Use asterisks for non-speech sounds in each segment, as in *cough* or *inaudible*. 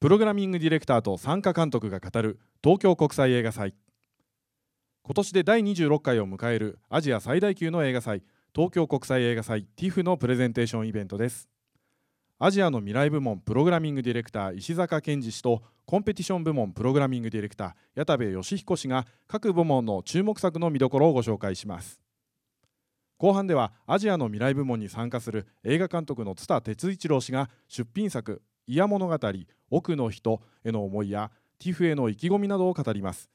プログラミングディレクターと参加監督が語る東京国際映画祭。今年で第26回を迎えるアジア最大級の映画祭東京国際映画祭 TIFF のプレゼンテーションイベントです。アジアの未来部門プログラミングディレクター石坂健二氏とコンペティション部門プログラミングディレクター矢田部義彦氏が各部門の注目作の見どころをご紹介します。後半ではアジアの未来部門に参加する映画監督の津田哲一郎氏が出品作「イヤ物語奥の人」への思いや TIFF への意気込みなどを語ります。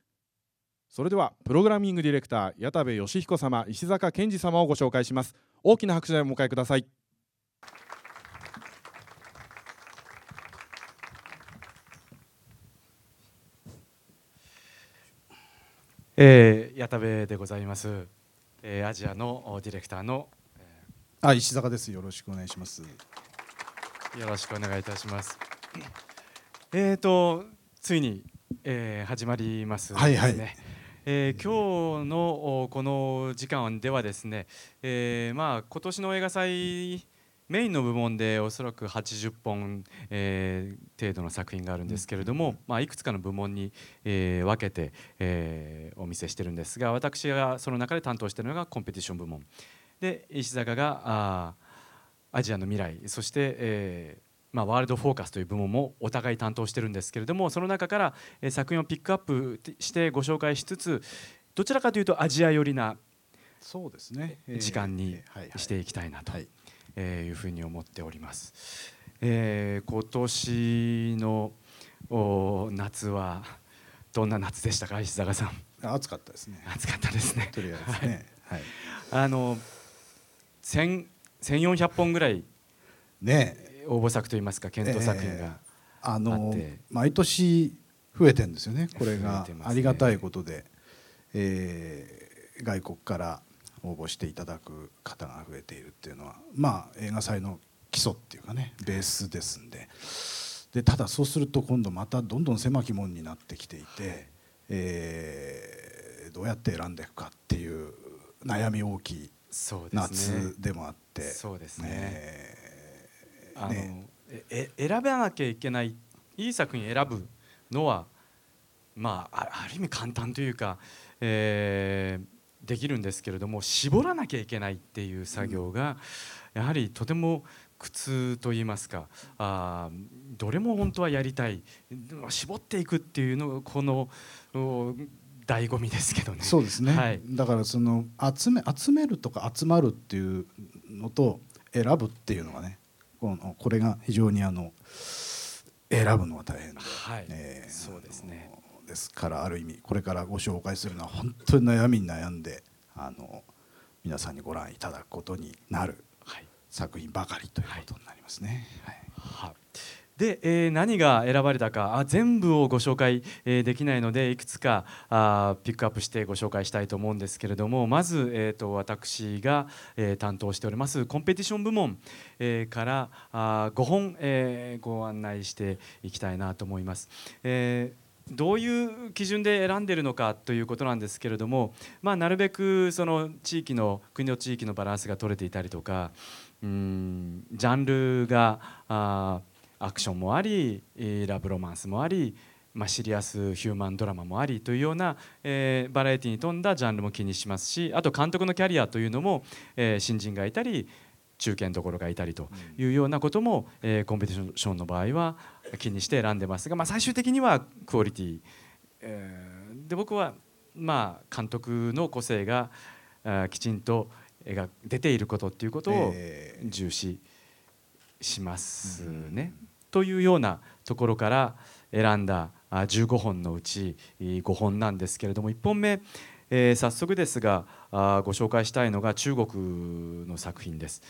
それではプログラミングディレクター矢田部義彦様石坂健二様をご紹介します。大きな拍手でお迎えください。えー、矢田部でございます、えー、アジアのディレクターの、あ石坂です。よろしくお願いしますよろしくお願いいたします。えーとついに、えー、始まりますはいはい。ねえー、今日のこの時間ではですね、えー、まあ今年の映画祭メインの部門でおそらく80本、えー、程度の作品があるんですけれども、まあ、いくつかの部門に、えー、分けて、えー、お見せしてるんですが私がその中で担当しているのがコンペティション部門。で石坂があアジアの未来そして、えーまあ、ワールドフォーカスという部門もお互い担当してるんですけれどもその中からえ作品をピックアップしてご紹介しつつどちらかというとアジア寄りなそうですね、時間にしていきたいなというふうに思っております。えー、今年のお夏はどんな夏でしたか？石坂さん。暑かったですね。暑かったですね。とりあえずね。はい。はい、あの先1400本ぐらいね。応募作といいますか検討作品があの毎年増えてるんですよねこれが、ありがたいことで、えー、外国から応募していただく方が増えているっていうのはまあ映画祭の基礎っていうかねベースですんで。でただそうすると今度またどんどん狭き門になってきていて、えー、どうやって選んでいくかっていう悩み大きい夏でもあって。そうですね。え。ー、あのねえ。選べなきゃいけないいい作品選ぶのはまあある意味簡単というか、えー、できるんですけれども絞らなきゃいけないっていう作業がやはりとても苦痛と言いますかあどれも本当はやりたい。絞っていくっていうのがこの醍醐味ですけどね。そうですね、はい、だからその集め集めるとか集まるっていうのと選ぶっていうのがねこのこれが非常にあの選ぶのが大変で、はい。えー、そうですね。ですからある意味これからご紹介するのは本当に悩みに悩んであの皆さんにご覧いただくことになる作品ばかりということになりますね。はい。はいで、えー、何が選ばれたかあ全部をご紹介、えー、できないのでいくつかあピックアップしてご紹介したいと思うんですけれどもまず、えーと、私が、えー、担当しておりますコンペティション部門、えー、からあ5本、えー、ご案内していきたいなと思います。えーどういう基準で選んでいるのかということなんですけれども、まあ、なるべくその地域の国の地域のバランスが取れていたりとかうんジャンルがあアクションもありラブロマンスもあり、まあ、シリアスヒューマンドラマもありというような、えー、バラエティに富んだジャンルも気にしますしあと監督のキャリアというのも、えー、新人がいたり中堅どころがいたりというようなことも、えー、コンペティションの場合は気にして選んでますが、まあ、最終的にはクオリティ、えー、で僕は、まあ、監督の個性がきちんと出ていることっていうことを重視しますね。というようなところから選んだ15本のうち5本なんですけれども1本目、えー、早速ですがご紹介したいのが中国の作品です。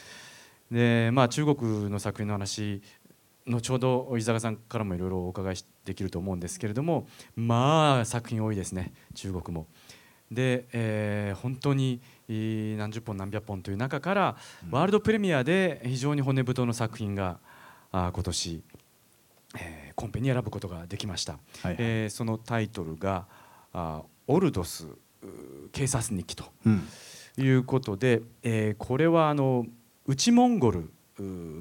でまあ、中国の作品の話後ほど伊坂さんからもいろいろお伺いできると思うんですけれどもまあ作品多いですね中国も。で、えー、本当に何十本何百本という中からワールドプレミアで非常に骨太の作品があ今年、えー、コンペに選ぶことができました、はいはい、えー、そのタイトルがあ「オルドス警察日記」ということで、うん、えー、これはあの内モンゴル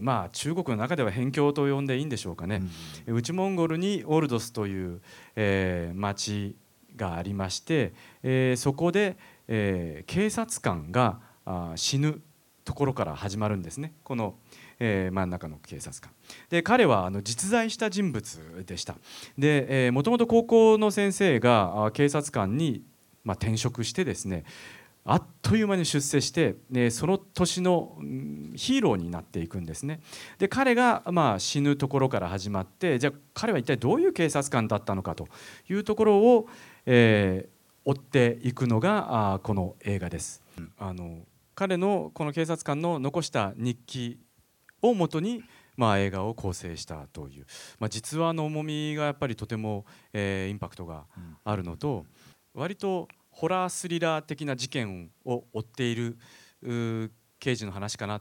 まあ中国の中では辺境と呼んでいいんでしょうかね、うん、内モンゴルにオルドスという、えー、町がありまして、えー、そこで、えー、警察官があ死ぬところから始まるんですね。この、えー、真ん中の警察官。で彼はあの実在した人物でした。でもともと高校の先生が警察官に、まあ、転職してですねあっという間に出世して、ね、その年のヒーローになっていくんですね。で彼がまあ死ぬところから始まってじゃあ彼は一体どういう警察官だったのかというところを、えー、追っていくのがあこの映画です。あの彼のこの警察官の残した日記をもとにまあ、映画を構成したという、まあ、実話の重みがやっぱりとても、えー、インパクトがあるのと割とホラースリラー的な事件を追っている刑事の話かな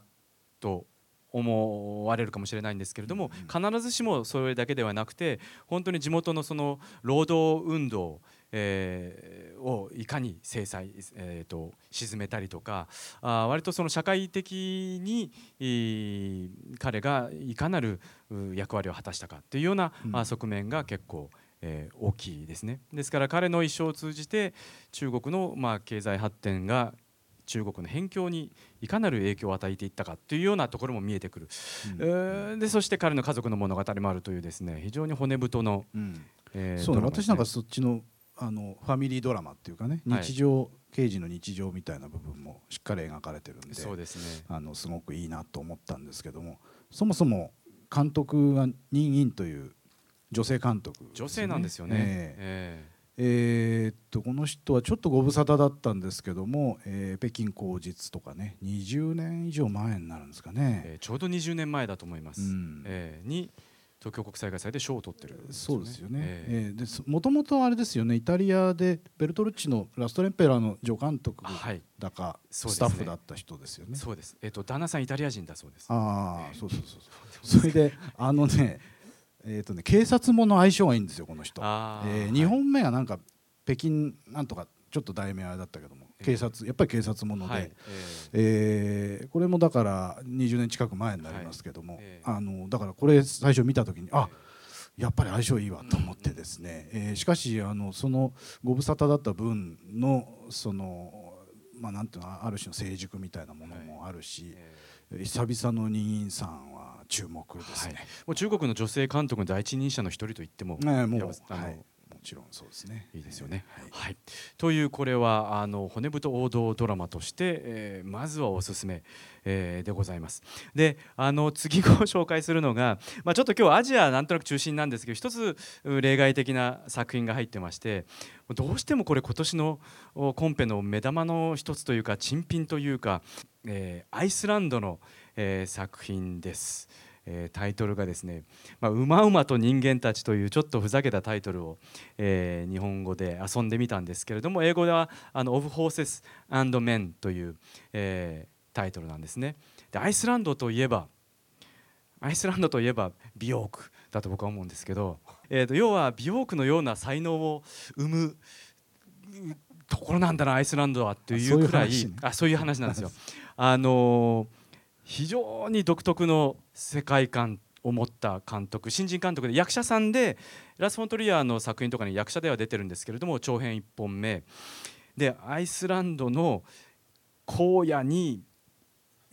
と思われるかもしれないんですけれども必ずしもそれだけではなくて本当に地元のその労働運動、えー、をいかに制裁、えーと、沈めたりとかあ割とその社会的に彼がいかなる役割を果たしたかというような、うん、側面が結構えー、大きいですね。ですから彼の一生を通じて中国のまあ経済発展が中国の辺境にいかなる影響を与えていったかというようなところも見えてくる、うん、でそして彼の家族の物語もあるというですね非常に骨太の、うん。えー、そうね、私なんかそっちのあのファミリードラマっていうかね日常、はい、刑事の日常みたいな部分もしっかり描かれてるんでそうですね。あのすごくいいなと思ったんですけどもそもそも監督が任印という女性監督、ね、女性なんですよね。えーえー、っとこの人はちょっとご無沙汰だったんですけども、えー、北京口実とかね20年以上前になるんですかね、えー、ちょうど20年前だと思います、うん、えー、に東京国際映画祭で賞を取ってる、ね、そうですよね、えー、えもともとあれですよね。イタリアでベルトルッチの「ラストレンペラー」の助監督だか、はい、スタッフだった人ですよね。そうです、えーと、旦那さんイタリア人だそうです。ああ、そうそうそうそう。それであのねえーとね、警察もの相性がいいんですよこの人、えー、2本目がなんか北京なんとかちょっと題名あれだったけども、警察やっぱり警察もので、はい、えー、えー、これもだから20年近く前になりますけども、はいえー、あのだからこれ最初見た時にあやっぱり相性いいわと思ってですね、うんうん、え。ー、しかしあのそのご無沙汰だった分のそのまあなんていうのある種の成熟みたいなものもあるし、はい、久々の任員さんは注目ですね、はい、もう中国の女性監督の第一人者の一人と言っても、ね、もうあの、はい。もちろんそうですね。いいですよね。はい、はい、というこれはあの骨太王道ドラマとして、えー、まずはおすすめ、えー、でございます。で、あの次ご紹介するのが、まあちょっと今日アジアなんとなく中心なんですけど、一つ例外的な作品が入ってまして、どうしてもこれ今年のコンペの目玉の一つというか珍品というか、えー、アイスランドの、えー、作品です。えー、タイトルがですね「まあ、馬馬と人間たち」というちょっとふざけたタイトルを、えー、日本語で遊んでみたんですけれども英語では「あの Of Horses and Men」という、えー、タイトルなんですね。でアイスランドといえばアイスランドといえば美容区だと僕は思うんですけど、えーと、要は美容区のような才能を生むところなんだなアイスランドはっていうくらいあそういう話なんですよ。あのー非常に独特の世界観を持った監督新人監督で役者さんでラス・フォントリアの作品とかに役者では出てるんですけれども長編1本目。でアイスランドの荒野に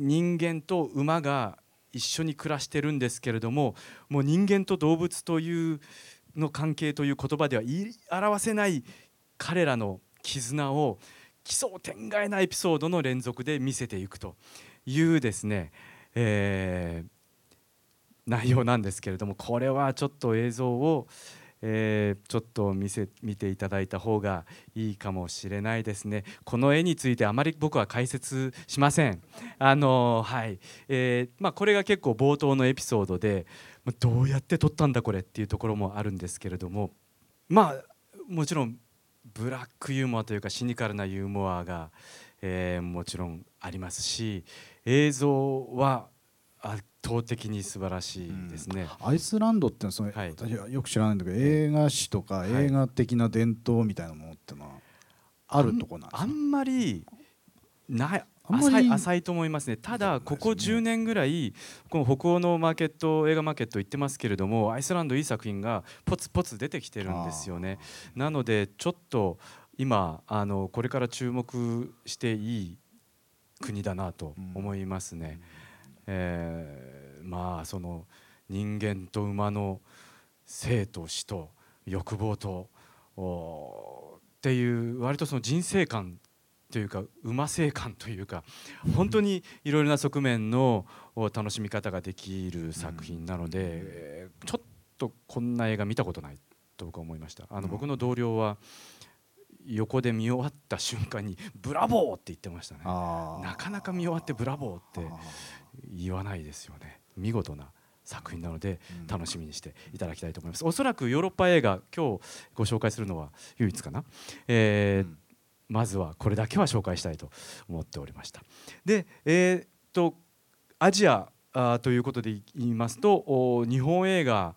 人間と馬が一緒に暮らしてるんですけれどももう人間と動物というの関係という言葉では言い表せない彼らの絆を奇想天外なエピソードの連続で見せていくと。いうですね、えー、内容なんですけれどもこれはちょっと映像を、えー、ちょっと見せ見ていただいた方がいいかもしれないですね。この絵についてあまり僕は解説しません。あのはい。えー、まあ、これが結構冒頭のエピソードでどうやって撮ったんだこれっていうところもあるんですけれどもまあもちろんブラックユーモアというかシニカルなユーモアが、えー、もちろんありますし映像は圧倒的に素晴らしいですね、うん、アイスランドってその、はい、私はよく知らないんだけど映画史とか映画的な伝統みたいなものってのはあるとこなんですか、あんまりない浅い浅いと思いますね。ただここ10年ぐらいこの北欧のマーケット映画マーケット行ってますけれどもアイスランドいい作品がポツポツ出てきてるんですよね。なのでちょっと今あのこれから注目していい国だなと思いますね、えー、まあその人間と馬の生と死と欲望とっていう割とその人生観というか馬性感というか本当にいろいろな側面の楽しみ方ができる作品なのでちょっとこんな映画見たことないと僕は思いました。あの僕の同僚は横で見終わった瞬間に「ブラボー!」って言ってましたね。なかなか見終わって「ブラボー!」って言わないですよね。見事な作品なので楽しみにしていただきたいと思います。おそらくヨーロッパ映画今日ご紹介するのは唯一かな、えー、まずはこれだけは紹介したいと思っておりました。でえー、っとアジアあということで言いますと日本映画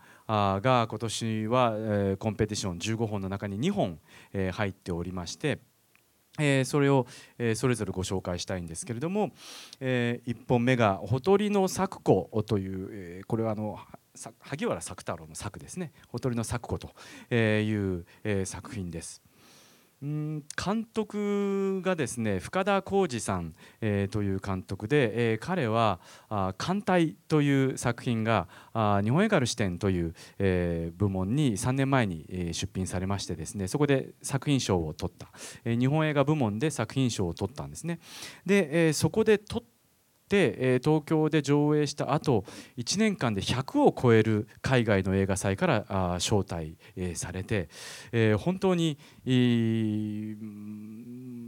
が今年は、え、コンペティション15本の中に2本、え、入っておりましてえ、それを、え、それぞれご紹介したいんですけれども、え、1本目が「ほとりの作子」という、これはあの萩原作太郎の作ですね「ほとりの作子」という、え、作品です。監督がですね深田浩二さん、えー、という監督で、えー、彼は「艦隊」という作品が日本映画の視点という、えー、部門に3年前に、出品されましてですねそこで作品賞を取った、えー、日本映画部門で作品賞を取ったんですね。で、えー、そこで取っ、え東京で上映した後1年間で100を超える海外の映画祭からあ招待、えされて、え本当に、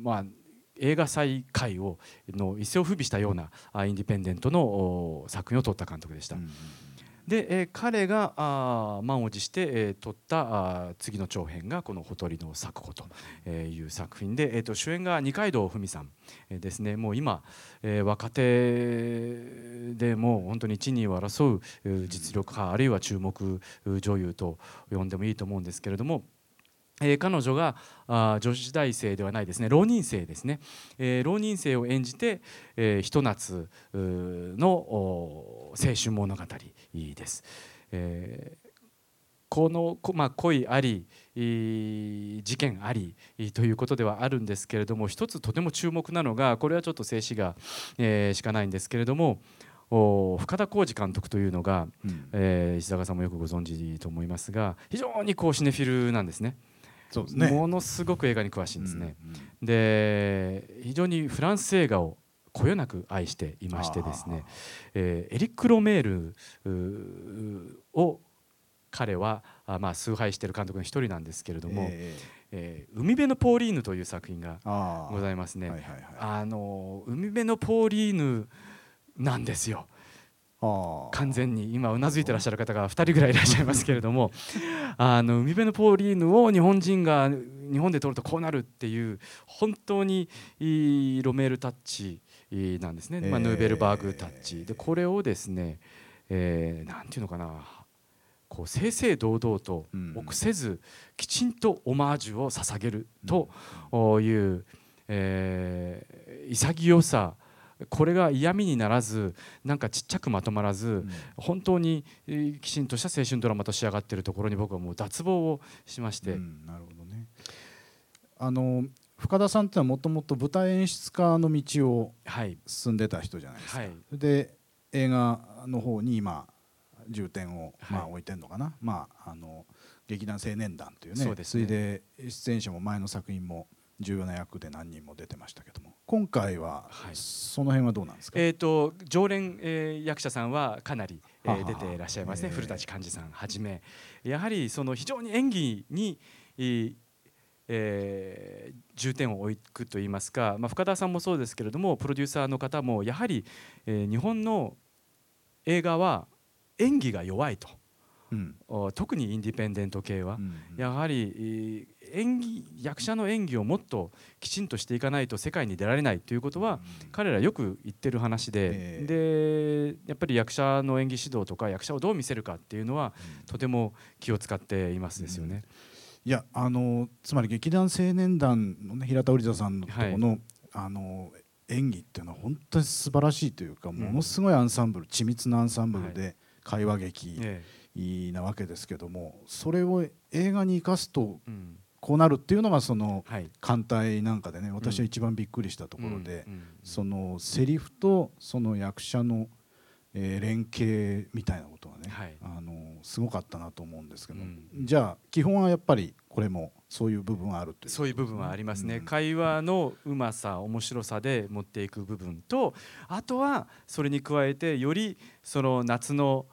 まあ映画祭界をの一世を風靡したようなインディペンデントの作品を撮った監督でした。うんで、えー、彼があ満を持して、えー、撮ったあ次の長編がこの「ほとりの咲く子」という作品で、えーと、主演が二階堂ふみさん、えー、ですねもう今、えー、若手でも本当に一二を争う実力派あるいは注目女優と呼んでもいいと思うんですけれども。えー、彼女があ女子大生ではないですね浪人生ですね、えー、浪人生を演じて、えー、ひと夏の青春物語です。えーこの、まあ、恋あり事件ありということではあるんですけれども一つとても注目なのがこれはちょっと静止画、えー、しかないんですけれども深田浩二監督というのが、うん、えー、石坂さんもよくご存知と思いますが非常にこうシネフィルなんですね。そうですねものすごく映画に詳しいんですね。うんうん、で非常にフランス映画をこよなく愛していましてですね、えー、エリック・ロメールを彼はあ、まあ、崇拝している監督の一人なんですけれども「えーえー、海辺のポーリーヌ」という作品がございますね。あの海辺のポーリーヌなんですよ。完全に今うなずいてらっしゃる方が2人ぐらいいらっしゃいますけれども *laughs* あの海辺のポーリーヌを日本人が日本で撮るとこうなるっていう本当にいいロメールタッチなんですね、まあ、ヌーベルバーグタッチ。でこれをですね、えー、なんていうのかな。こう正々堂々と臆せずきちんとオマージュを捧げるという、えー、潔さこれが嫌味にならずなんかちっちゃくまとまらず、うん、本当にきちんとした青春ドラマと仕上がっているところに僕はもう脱帽をしまして、うん、なるほどね。あの深田さんってのはもともと舞台演出家の道を進んでた人じゃないですか、はい、で映画の方に今重点をまあ置いてるのかな、はい、まああの劇団青年団というね。そ、ね、それで出演者も前の作品も重要な役で何人も出てましたけども。今回はその辺はどうなんですか、えーと、常連、えー、役者さんはかなり、えー、出ていらっしゃいますね、古舘寛治さんはじめ。やはりその非常に演技に、えー、重点を置くといいますか、まあ、深田さんもそうですけれどもプロデューサーの方もやはり、えー、日本の映画は演技が弱いと。うん、特にインディペンデント系は、やはり演技役者の演技をもっときちんとしていかないと世界に出られないということは、彼らよく言ってる話で,、でやっぱり役者の演技指導とか役者をどう見せるかっていうのは、とても気を使っていますですよね。いやあのつまり劇団青年団の、ね、平田織田さんのとこのはい、あの演技っていうのは本当に素晴らしいというか、ものすごいアンサンブル緻密なアンサンブルで会話劇なわけですけどもそれを映画に生かすとこうなるっていうのがその艦隊なんかでね私は一番びっくりしたところでそのセリフとその役者のえー、連携みたいなことがね、はい、あのすごかったなと思うんですけど、うん、じゃあ基本はやっぱりこれもそういう部分はあるというそういう部分はありますね、うん、会話のうまさ面白さで持っていく部分とあとはそれに加えてよりその夏の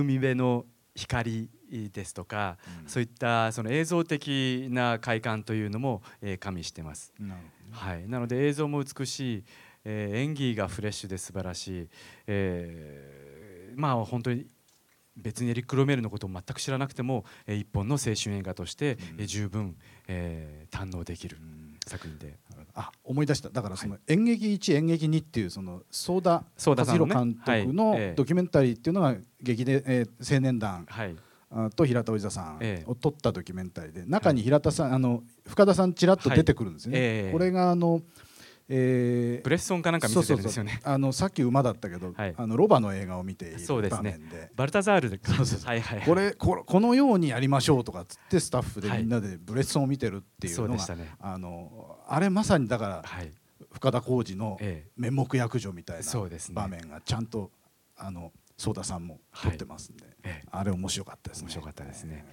海辺の光ですとか、うん、そういったその映像的な快感というのも、えー、加味してます。なはい、なので映像も美しいえー、演技がフレッシュで素晴らしい、えー、まあ本当に別にエリック・ロメールのことを全く知らなくても、えー、一本の青春映画として、うん、十分、えー、堪能できる作品で。あ思い出した。だからその演劇1、演劇2っていうそのソーダ和弘監督のドキュメンタリーっていうのが劇で、えー、青年団、はい。と平田織座さんを撮ったドキュメンタリーで中に平田さん、あの深田さんちらっと出てくるんですね。これがあのえー、ブレッソンかなんか見せてるんですよね。あのさっき馬だったけど、はい、あのロバの映画を見ている場面で、ね、バルタザールではいはい、これここのようにやりましょうとかつってスタッフでみんなでブレッソンを見てるっていうのが、はい、あのあれまさにだから、はい、深田浩二の面目役女みたいな場面がちゃんとあのソーダさんも撮ってますんで、あれ面白かったですね。面白かったですね。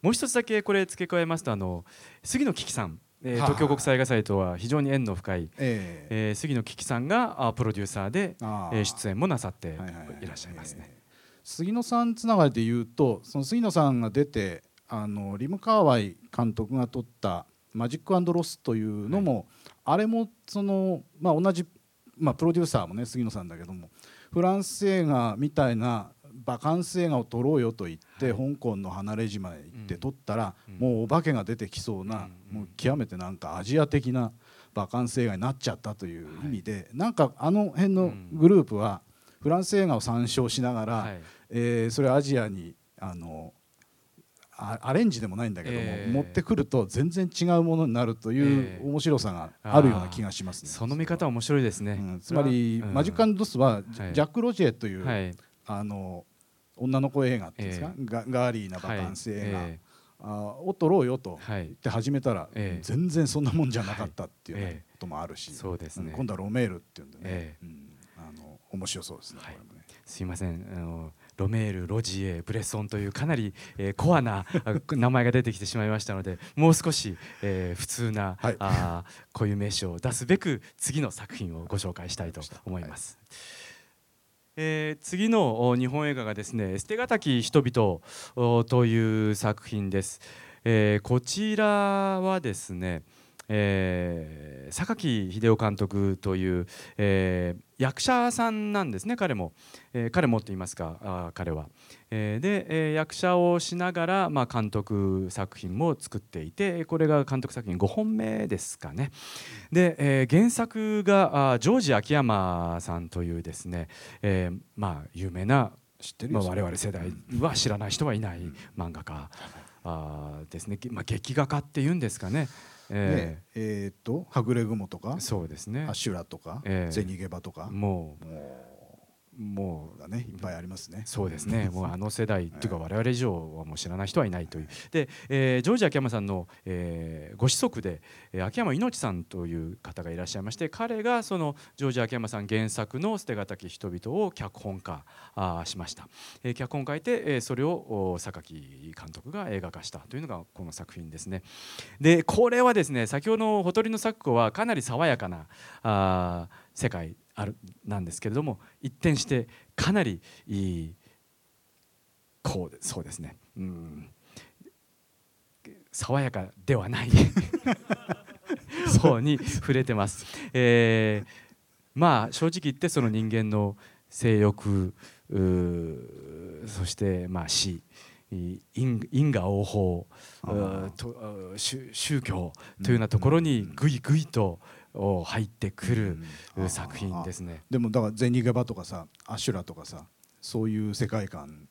もう一つだけこれ付け加えますとあの杉野樹木さんえー、東京国際映画祭とは非常に縁の深い、えー、えー、杉野樹木さんがあプロデューサーで、えー、出演もなさっていらっしゃいますね。杉野さんつながりで言うとその杉野さんが出てあのリム・カーワイ監督が撮った「マジックロス」というのも、はい、あれもその、まあ、同じ、まあ、プロデューサーもね杉野さんだけどもフランス映画みたいなバカンス映画を撮ろうよと言って、はい、香港の離れ島へ行って撮ったら、うん、もうお化けが出てきそうな、うん、もう極めてなんかアジア的なバカンス映画になっちゃったという意味で、はい、なんかあの辺のグループはフランス映画を参照しながら、はい、えー、それアジアにあのアレンジでもないんだけども、えー、持ってくると全然違うものになるという面白さがあるような気がしますね。その見方面白いですね。うん、つまり、マジックドスはジャック・ロジェという、はい、あの女の子映画っていうんですか、えー、ガガーリーなバカンス映画、はい、あを撮ろうよと言って始めたら、えー、全然そんなもんじゃなかったっていう、ねこともあるし、そうですね、今度はロメールっていうんでね、うん、あの面白そうですね。はい、ね。すいません。あのロメール、ロジエ、ブレソンというかなり、えー、コアな名前が出てきてしまいましたのでもう少し、えー、普通な、はい、あこういう名称を出すべく次の作品をご紹介したいと思います。はいえー、次の日本映画がですね「捨てがたき人々」という作品です、えー、こちらはですね、えー、榊英雄監督という、えー、役者さんなんですね彼も、えー、彼もって言いますかあ彼は、えー、で、えー、役者をしながら、まあ、監督作品も作っていてこれが監督作品5本目ですかね。で、えー、原作があジョージ秋山さんというですね、えー、まあ有名な知ってる、まあ、我々世代は知らない人はいない漫画家、あですね、まあ、劇画家っていうんですかねえー、えー、とはぐれ雲とかそうですね。アシュラとか、えー、銭ゲバとか。もう。もうもうねいっぱいありますね。そうですね。*laughs* もうあの世代っていうか我々以上はもう知らない人はいないという。で、えー、ジョージ秋山さんの、えー、ご子息で、えー、秋山命さんという方がいらっしゃいまして、彼がそのジョージ秋山さん原作の捨てがたき人々を脚本化あしました。えー、脚本書いて、えー、それを榊監督が映画化したというのがこの作品ですね。で、これはですね、先ほどのほとりの咲子はかなり爽やかなあ世界あるなんですけれども一転してかなりいいこうそうですね。うん。爽やかではない。*laughs* そうに触れてます。えー、まあ正直言ってその人間の性欲そしてまあ死因果応報と宗教というようなところにぐいぐいとを入ってくる作品ですね。でもだからゼニゲバとかさアシュラとかさそういう世界観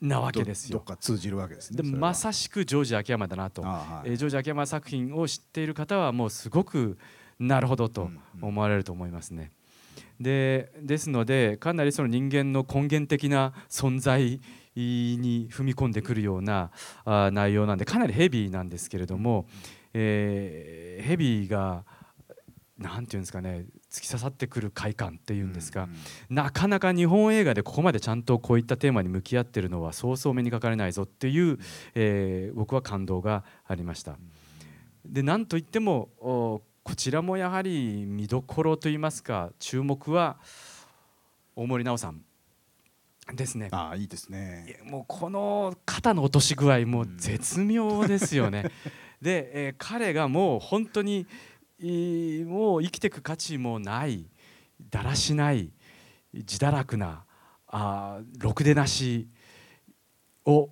なわけですよ。どっか通じるわけですね。でまさしくジョージ秋山だなと、はい、えー、ジョージ秋山作品を知っている方はもうすごくなるほどと思われると思いますね。でですのでかなりその人間の根源的な存在に踏み込んでくるようなあ内容なんでかなりヘビーなんですけれども、えー、ヘビーが何て言うんですかね突き刺さってくる快感っていうんですか、なかなか日本映画でここまでちゃんとこういったテーマに向き合ってるのはそうそう目にかかれないぞっていう、えー、僕は感動がありました。でなんといってもこちらもやはり見どころといいますか注目は大森奈緒さんですね。あいいですね。もうこの肩の落とし具合も絶妙ですよね。*laughs* で、えー、彼がもう本当にもう生きていく価値もないだらしない自堕落なあろくでなしを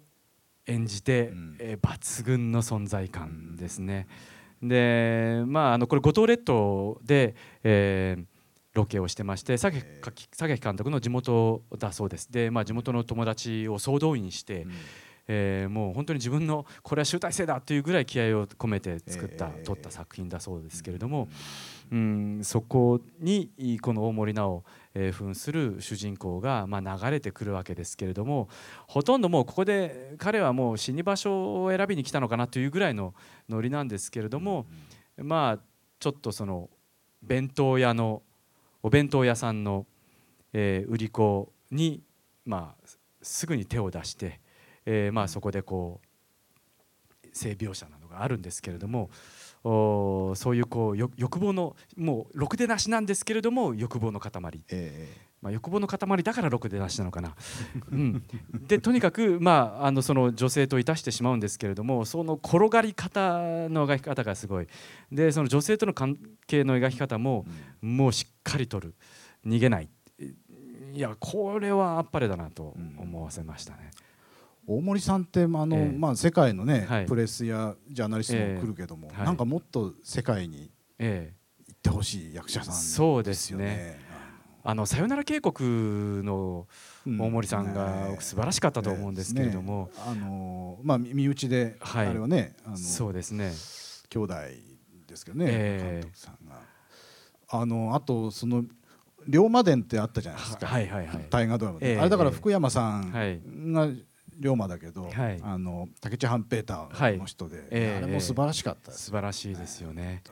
演じて、うん、えー、抜群の存在感ですね。でまああのこれ五島列島で、えー、ロケをしてまして榊監督の地元だそうです。で、まあ、地元の友達を総動員して、うんえー、もう本当に自分のこれは集大成だというぐらい気合を込めて作った、えー、撮った作品だそうですけれども、うん、そこにこの大森直を、えー、扮する主人公が、まあ、流れてくるわけですけれどもほとんどもうここで彼はもう死に場所を選びに来たのかなというぐらいのノリなんですけれども、まあちょっとその弁当屋のお弁当屋さんの、えー、売り子に、まあ、すぐに手を出して。えー、まあそこでこう性描写などがあるんですけれどもおそういうこう欲望のもうろくでなしなんですけれども欲望の塊、えー、まあ、欲望の塊だからろくでなしなのかな。うん、でとにかく、まあ、あのその女性といたしてしまうんですけれどもその転がり方の描き方がすごい。でその女性との関係の描き方も、もうしっかりとる。逃げない。いやこれはあっぱれだなと思わせましたね。大森さんってあの、えー、まあ、世界のね、はい、プレスやジャーナリストも来るけども、えー、なんかもっと世界に行ってほしい役者さん、ね、そうですね。あの「さよなら渓谷」の大森さんが素晴らしかったと思うんですけれども、ね、あのまあ、身内で、はい、あれはねあのそうですね。兄弟ですけどね、えー、監督さんが。あのあとその龍馬伝ってあったじゃないですか、はいはいはい、大河ドラマで、えー、あれだから福山さんが龍馬だけど、はい、あの竹内半平太の人で、はい。えー、あれも素晴らしかった素晴らしいですよね。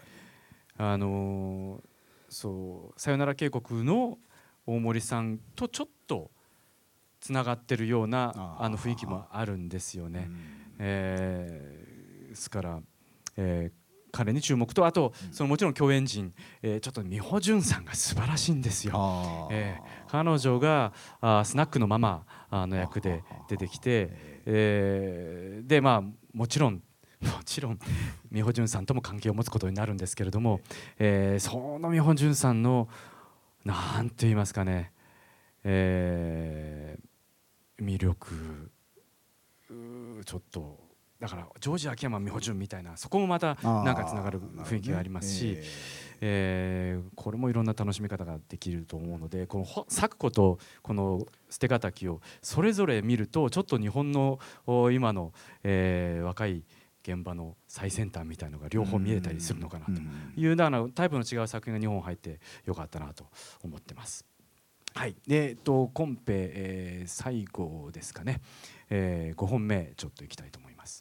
あのー、そう「さよなら渓谷」の大森さんとちょっとつながってるようなあの雰囲気もあるんですよね。えー、ですから、えー、彼に注目とあとそのもちろん共演陣、えー、ちょっと美穂純さんが素晴らしいんですよ。えー、彼女があスナックのママの役で出てきて、えー、でまあもちろん *laughs* もちろん美穂純さんとも関係を持つことになるんですけれども、えー、その美穂純さんの何と言いますかね、えー、魅力ちょっとだからジョージ秋山美穂純みたいなそこもまたなんかつながる雰囲気がありますし、ね。えー、これもいろんな楽しみ方ができると思うのでこの咲く子とこの捨て敵をそれぞれ見るとちょっと日本の今の、えー、若い現場の最先端みたいのが両方見えたりするのかなと。いうだからタイプの違う作品が日本入ってよかったなと思ってます。はい、でえっとコンペ、えー、最後ですかね、えー、5本目ちょっといきたいと思います。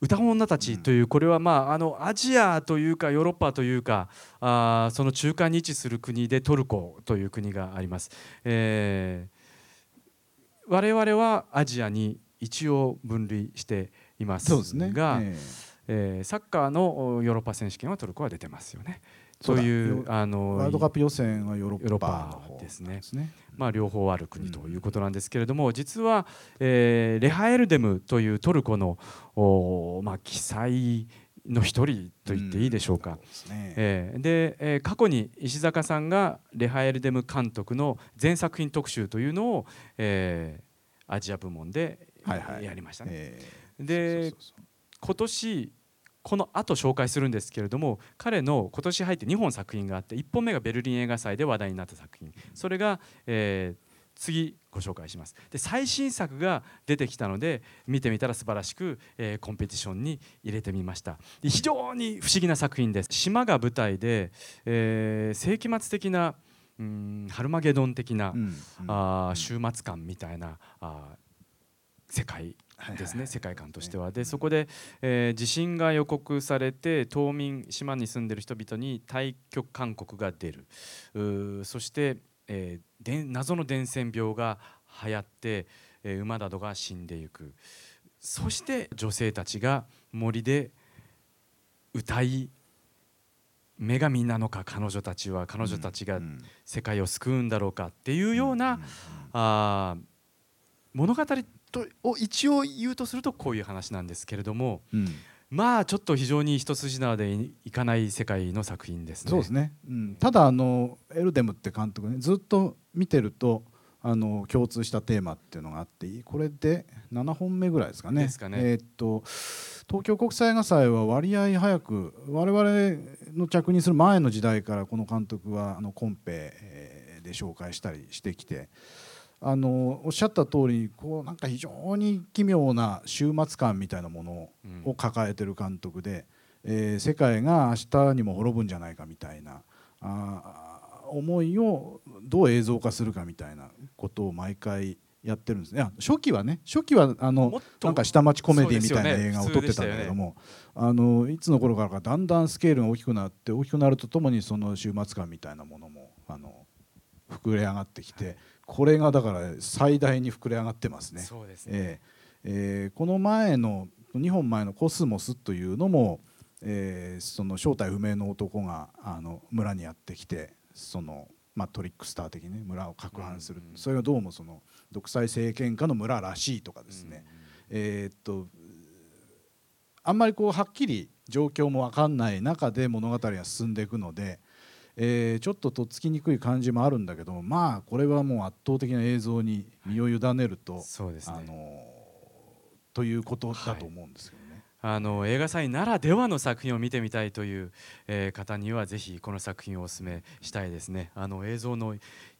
歌の女たちというこれはまああのアジアというかヨーロッパというかあその中間に位置する国でトルコという国があります。えー、我々はアジアに一応分類していますが、ねえー、えー、サッカーのヨーロッパ選手権はトルコは出てますよね。というあのワールドカップ予選はヨーロッパですね。まあ両方ある国ということなんですけれども、実は、えー、レハエルデムというトルコのおまあ記載の一人と言っていいでしょうか。うん、ね、えー、で、えー、過去に石坂さんがレハエルデム監督の全作品特集というのを、えー、アジア部門でやりましたね。はいはいえー、で今年この後紹介するんですけれども彼の今年入って2本作品があって1本目がベルリン映画祭で話題になった作品。それが、えー、次ご紹介します。で最新作が出てきたので見てみたら素晴らしく、えー、コンペティションに入れてみました。で非常に不思議な作品です。島が舞台で、えー、世紀末的なうんハルマゲドン的な、うんうん、あ終末感みたいなあ世界ですね、世界観としては。でそこで、えー、地震が予告されて島民島に住んでる人々に対局勧告が出る。そして、えー、で謎の伝染病が流行って、えー、馬などが死んでいく。そして女性たちが森で歌い女神なのか彼女たちは彼女たちが世界を救うんだろうかっていうような、あ物語とを一応言うとするとこういう話なんですけれども、うん、まあちょっと非常に一筋縄でいかない世界の作品ですね。そうですね、うん、ただあのエルデムって監督ねずっと見てるとあの共通したテーマっていうのがあってこれで7本目ぐらいですかね。ですかね。えー、っと東京国際映画祭は割合早く我々の着任する前の時代からこの監督はあのコンペで紹介したりしてきて。あのおっしゃった通りこうなんか非常に奇妙な終末感みたいなものを抱えてる監督で、うん、えー、世界が明日にも滅ぶんじゃないかみたいなあ思いをどう映像化するかみたいなことを毎回やってるんですね。初期はね初期はあのなんか下町コメディみたいな映画を撮ってたんだけども、ね、あのいつの頃からかだんだんスケールが大きくなって大きくなるとともにその終末感みたいなものもあの膨れ上がってきて、これがだから最大に膨れ上がってますね。そね。えーえー、この前の2本前の「コスモス」というのも、えー、その正体不明の男があの村にやってきてその、まあ、トリックスター的に、ね、村を攪拌する、うんうん、それがどうもその独裁政権下の村らしいとかですね、うんうん、えー、っとあんまりこうはっきり状況も分かんない中で物語が進んでいくので。えー、ちょっととっつきにくい感じもあるんだけどまあこれはもう圧倒的な映像に身を委ねると、はい、そうですね、あのということだと思うんですよね。はい、あの映画祭ならではの作品を見てみたいという、えー、方にはぜひこの作品をお勧めしたいですね。あの映像の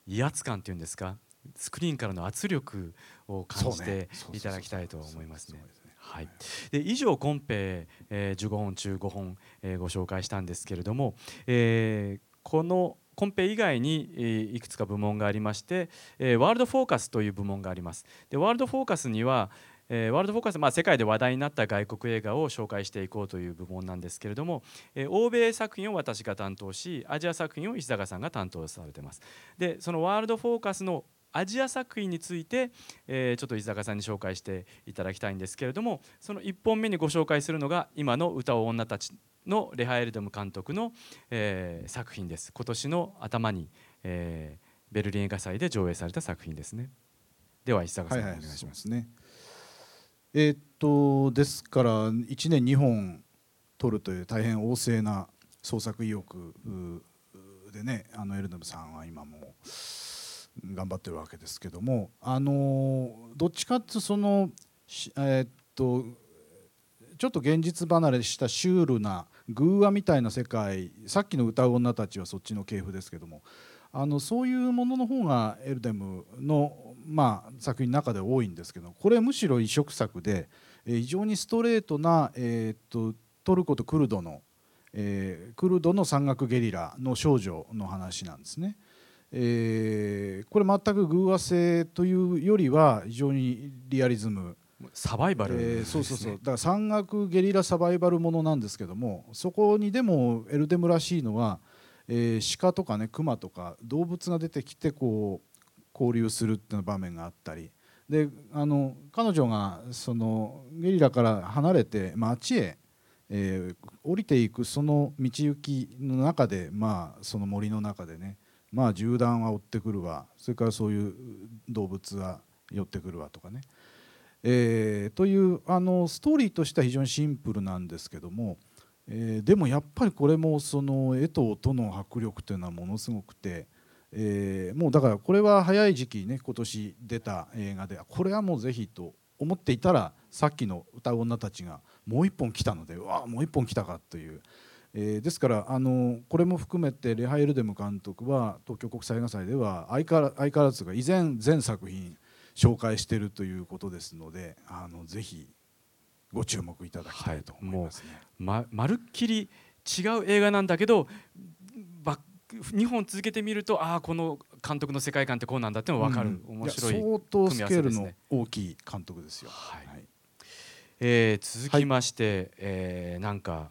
威圧感っていうんですかスクリーンからの圧力を感じていただきたいと思いますね。はい、で以上コンペ、えー、15本中5本、えー、ご紹介したんですけれども、えー、このコンペ以外にいくつか部門がありましてワールドフォーカスという部門があります。でワールドフォーカスにはえ、ワールドフォーカス、まあ、世界で話題になった外国映画を紹介していこうという部門なんですけれども、え、欧米作品を私が担当しアジア作品を石坂さんが担当されてます。でそのワールドフォーカスのアジア作品について、え、ちょっと石坂さんに紹介していただきたいんですけれどもその1本目にご紹介するのが今の歌う女たちのレハエルドム監督の、えー、作品です。今年の頭に、えー、ベルリン映画祭で上映された作品ですね。では石坂さん、はいはい、お願いしますね。えー、っとですから1年2本撮るという大変旺盛な創作意欲でねあのエルドムさんは今も頑張ってるわけですけどもあのどっちかっていうとそのえー、っとちょっと現実離れしたシュールな偶話みたいな世界さっきの歌う女たちはそっちの系譜ですけどもあのそういうものの方がエルデムの、まあ、作品の中で多いんですけどこれむしろ異色作で、え、非常にストレートな、えー、っとトルコとクルドの、えー、クルドの山岳ゲリラの少女の話なんですね。えー、これ全く偶話性というよりは非常にリアリズムサバイバル、ね、えー、そうそうそう。だから山岳ゲリラサバイバルものなんですけどもそこにでもエルデムらしいのは、えー、鹿とかね熊とか動物が出てきてこう交流するっていう場面があったりであの彼女がそのゲリラから離れて町へ、えー、降りていくその道行きの中でまあその森の中でねまあ銃弾は追ってくるわ。それからそういう動物は寄ってくるわとかね、えー、というあのストーリーとしては非常にシンプルなんですけども、えー、でもやっぱりこれもその絵と音の迫力というのはものすごくて、えー、もうだからこれは早い時期ね今年出た映画でこれはもうぜひと思っていたらさっきの歌う女たちがもう一本来たのでうわもう一本来たかという。えー、ですからあのこれも含めてレハイ・ルデム監督は東京国際映画祭では相変わらずが以前全作品紹介しているということですのであのぜひご注目いただきたいと思いますね。はい、ままるっきり違う映画なんだけど2本続けてみるとああこの監督の世界観ってこうなんだっての分かる、うん、面白い、相当スケールの大きい監督ですよ。はい。はい、えー、続きまして、はい、えー、なんか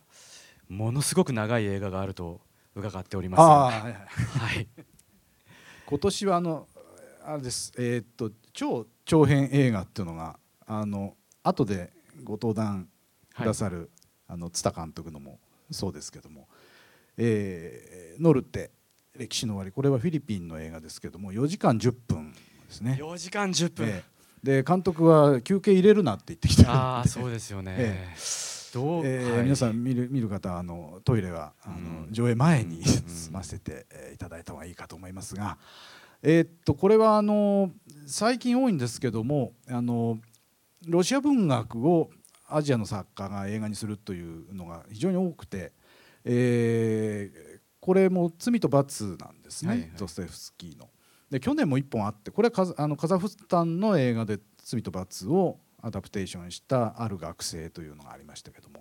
ものすごく長い映画があると伺っております。はい、はい、今年はあのあれです。えー、っと超長編映画っていうのがあの後でご登壇くださる、はい、あの津田監督のもそうですけども。えー、ノルテ歴史の終わり。これはフィリピンの映画ですけども4時間10分ですね。4時間10分、えー、で監督は休憩入れるなって言ってきてああそうですよね、えー。どうえーはい、皆さん見る見る方あのトイレはあの、うん、上映前に済ませて、えー、いただいた方がいいかと思いますが、えー、っとこれはあの最近多いんですけどもあのロシア文学をアジアの作家が映画にするというのが非常に多くて、えー、これも「罪と罰」なんですね、はいはい、ドスフスキーの。で去年も1本あってこれはカあのカザフスタンの映画で「罪と罰」をアダプテーションしたある学生というのがありましたけども、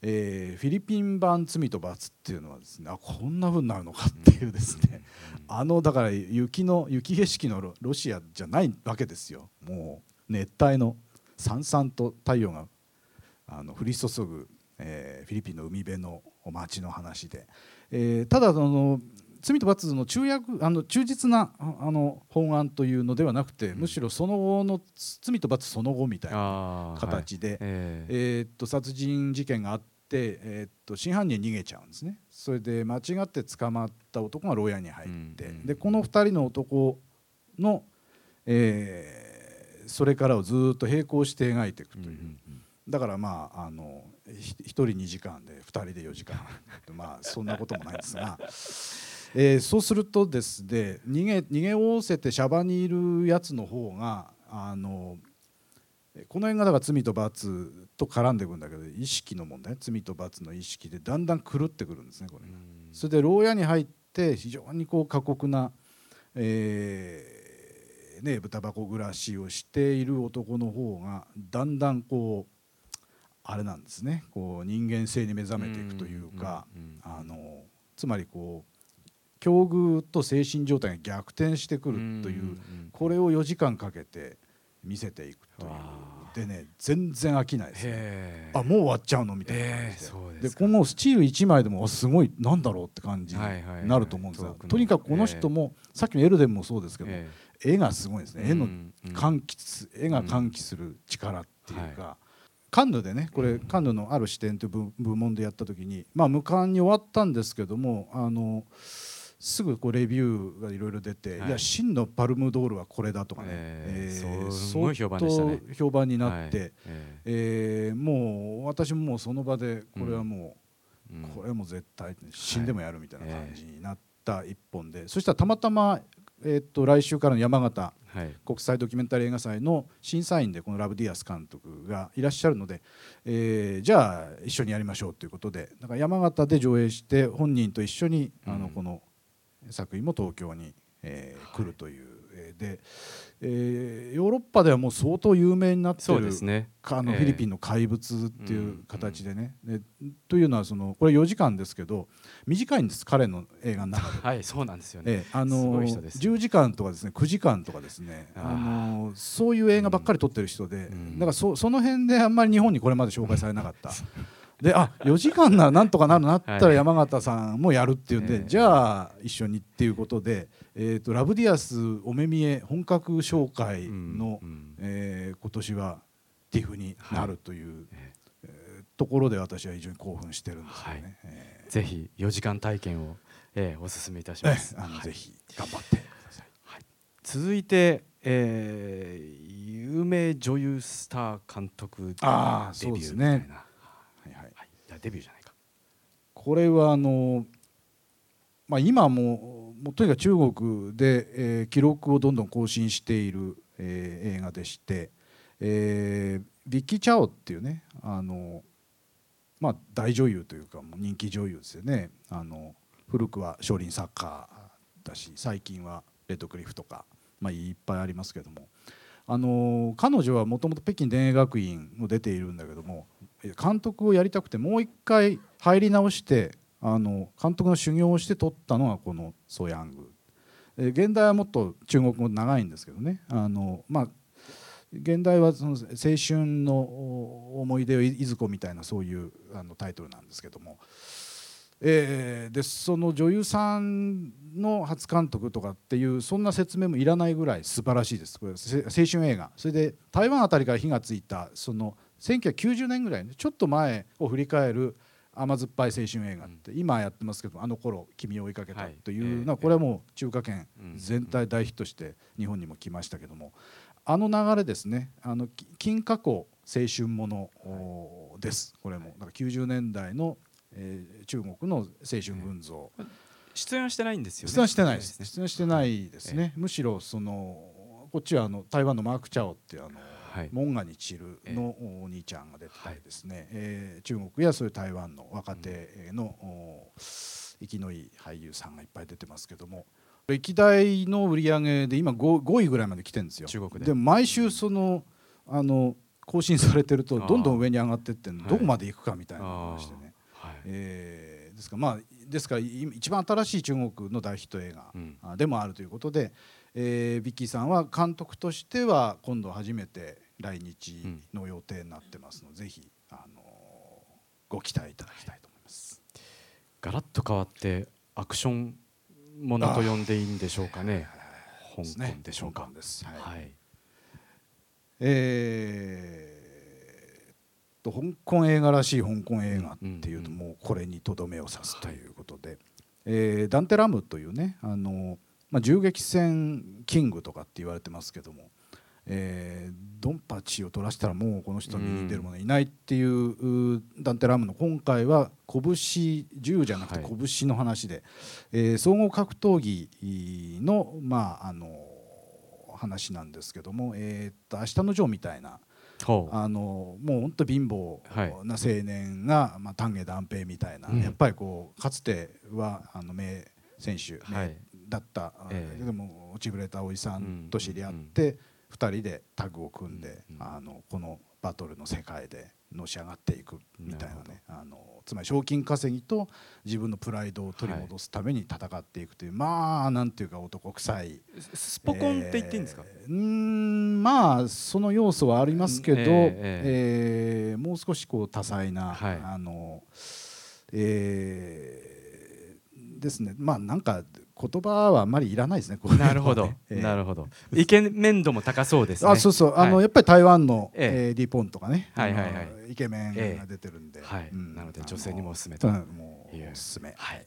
えー、フィリピン版「罪と罰」っていうのはですねあこんなふうになるのかっていうですね、あのだから雪の雪景色のロシアじゃないわけですよ。もう熱帯のさんさんと太陽があの降り注ぐ、えー、フィリピンの海辺の町の話で、えー、ただあの罪と罰の中訳あの忠実なあの本案というのではなくて、むしろその後の罪と罰その後みたいな形で、はい、えー、えー、っと殺人事件があって、えー、っと真犯人逃げちゃうんですね。それで間違って捕まった男が牢屋に入って、うんうん、でこの2人の男の、えー、それからをずっと並行して描いていくという。うんうんうん。だからまああの1人2時間で2人で4時間。まあそんなこともないんですが、えー、そうするとですね逃げ逃げおおせてシャバにいるやつの方があのこの辺がだから罪と罰と絡んでいくんだけど意識の問題罪と罰の意識でだんだん狂ってくるんですねこれそれで牢屋に入って非常にこう過酷な、えーね、豚箱暮らしをしている男の方がだんだんこうあれなんですね。こう人間性に目覚めていくというか、あのつまりこう境遇と精神状態が逆転してくるという、これを4時間かけて見せていくという。でね全然飽きないですね。あもう終わっちゃうのみたいな感じで。で今後スチール1枚でもすごいなんだろうって感じになると思うんですがとにかくこの人もさっきのエルデンもそうですけど絵がすごいですね。絵の喚起絵が喚起する力っていうか。カンヌでねこれカンヌのある視点という部門でやった時にまあ無冠に終わったんですけどもあのすぐこうレビューがいろいろ出て、はい、いや真のパルムドールはこれだとかね、えー、えー、すごい評判でしたね。評判になって、はい、ええー、もう私ももうその場でこれはもう、うん、これはもう絶対死んでもやるみたいな感じになった一本で、はい、そしたらたまたまえー、と来週からの山形、はい、国際ドキュメンタリー映画祭の審査員でこのラブ・ディアス監督がいらっしゃるので、えー、じゃあ一緒にやりましょうということでだから山形で上映して本人と一緒に、あのこの作品も東京に、えー、来るという、えー、でえー、ヨーロッパではもう相当有名になってる、ね、あのフィリピンの怪物っていう形でね。えーうん、というのはそのこれ4時間ですけど短いんです彼の映画の中で。はいそうなんですよね。えー、あの10時間とかですね9時間とかですねあのそういう映画ばっかり撮ってる人で、うん、だからそその辺であんまり日本にこれまで紹介されなかった。*laughs* であ4時間なら *laughs* なんとかなるなったら山形さんもやるっていうんで、はい、じゃあ一緒にっていうことで、えーと、ラブディアスお目見え本格紹介の、うん、えー、今年はティフになるという、はい、えー、ところで私は非常に興奮してるんですよね。はい。えー、ぜひ4時間体験を、えー、お勧めいたします。あのぜひ頑張ってください。はい、続いて、えー、有名女優スター監督デビューみたいな。デビューじゃないか。これはあの、まあ、今ももうとにかく中国で、えー、記録をどんどん更新している、えー、映画でして、えー、ビッキー・チャオっていうねあのまあ、大女優というかもう人気女優ですよね。あの古くは少林サッカーだし最近はレッドクリフとか、まあ、いっぱいありますけども。あの彼女はもともと北京電影学院を出ているんだけども監督をやりたくてもう一回入り直してあの監督の修行をして撮ったのがこの「ソヤング」現代はもっと中国語長いんですけどね。あの、まあ、現代はその青春の思い出をいずこみたいなそういうあのタイトルなんですけども、えー、でその女優さんの初監督とかっていうそんな説明もいらないぐらい素晴らしいです。これ青春映画。それで台湾あたりから火がついたその1990年ぐらいちょっと前を振り返る甘酸っぱい青春映画って今やってますけどあの頃君を追いかけたというのはこれはもう中華圏全体大ヒットして日本にも来ましたけどもあの流れですね。あの金過去青春ものです、これもだから90年代の、えー、中国の青春群像、出演はしてないんですよね。出演してないです、ね、出演してないですね、むしろそのこっちはあの台湾のマーク・チャオっていうあの、はい、モンガに散るのお兄ちゃんが出てたりですね、えー、中国やそういう台湾の若手の、うん、生きのいい俳優さんがいっぱい出てますけども。歴代の売り上げで今 5, 5位ぐらいまで来てるんですよ。中国で。で毎週そのあの更新されてるとどんどん上に上がってってどこまで行くかみたいな話でね。はい、えー、ですからまあですから一番新しい中国の大ヒット映画でもあるということで、えー、ビッキーさんは監督としては今度初めて来日の予定になってますので、うん、ぜひあのご期待いただきたいと思います。ガラッと変わってアクションものと呼んでいいんでしょうかね。香港でしょうか。はい。えー、と香港映画らしい香港映画っていうとこれにとどめを刺すということで、はい、えー、ダンテ・ラムというねあの、まあ、銃撃戦キングとかって言われてますけども。えー、ドンパチを取らせたらもうこの人に出る者いないっていう、うダンテ・ラムの今回は拳銃じゃなくて拳の話で、はい、えー、総合格闘技の,、まあ、あの話なんですけども「えー、と明日のジョー」みたいな。あのもう本当貧乏な青年が、はい、まあ、丹下断平みたいな、うん、やっぱりこうかつてはあの名選手、はい、だった、えー、でも落ちぶれたおじさんと知り合って、うん。2人でタッグを組んで、あのこのバトルの世界でのし上がっていくみたいなねあのつまり賞金稼ぎと自分のプライドを取り戻すために戦っていくという、はい、まあなんていうか男臭い。スポコンって言っていいんですか、えー、うんまあその要素はありますけど、えー、えー、もう少しこう多彩な、はい、あのえー、ですね。まあなんか言葉はあんまりいらないですね。なるほど、えー、なるほど。イケメン度も高そうですね。あ、そうそう、あのやっぱり台湾の、えー、ディポンとかね、はいはいはい、イケメンが出てるんで、はい、なので女性にもおすすめと、もうおすすめ。はい。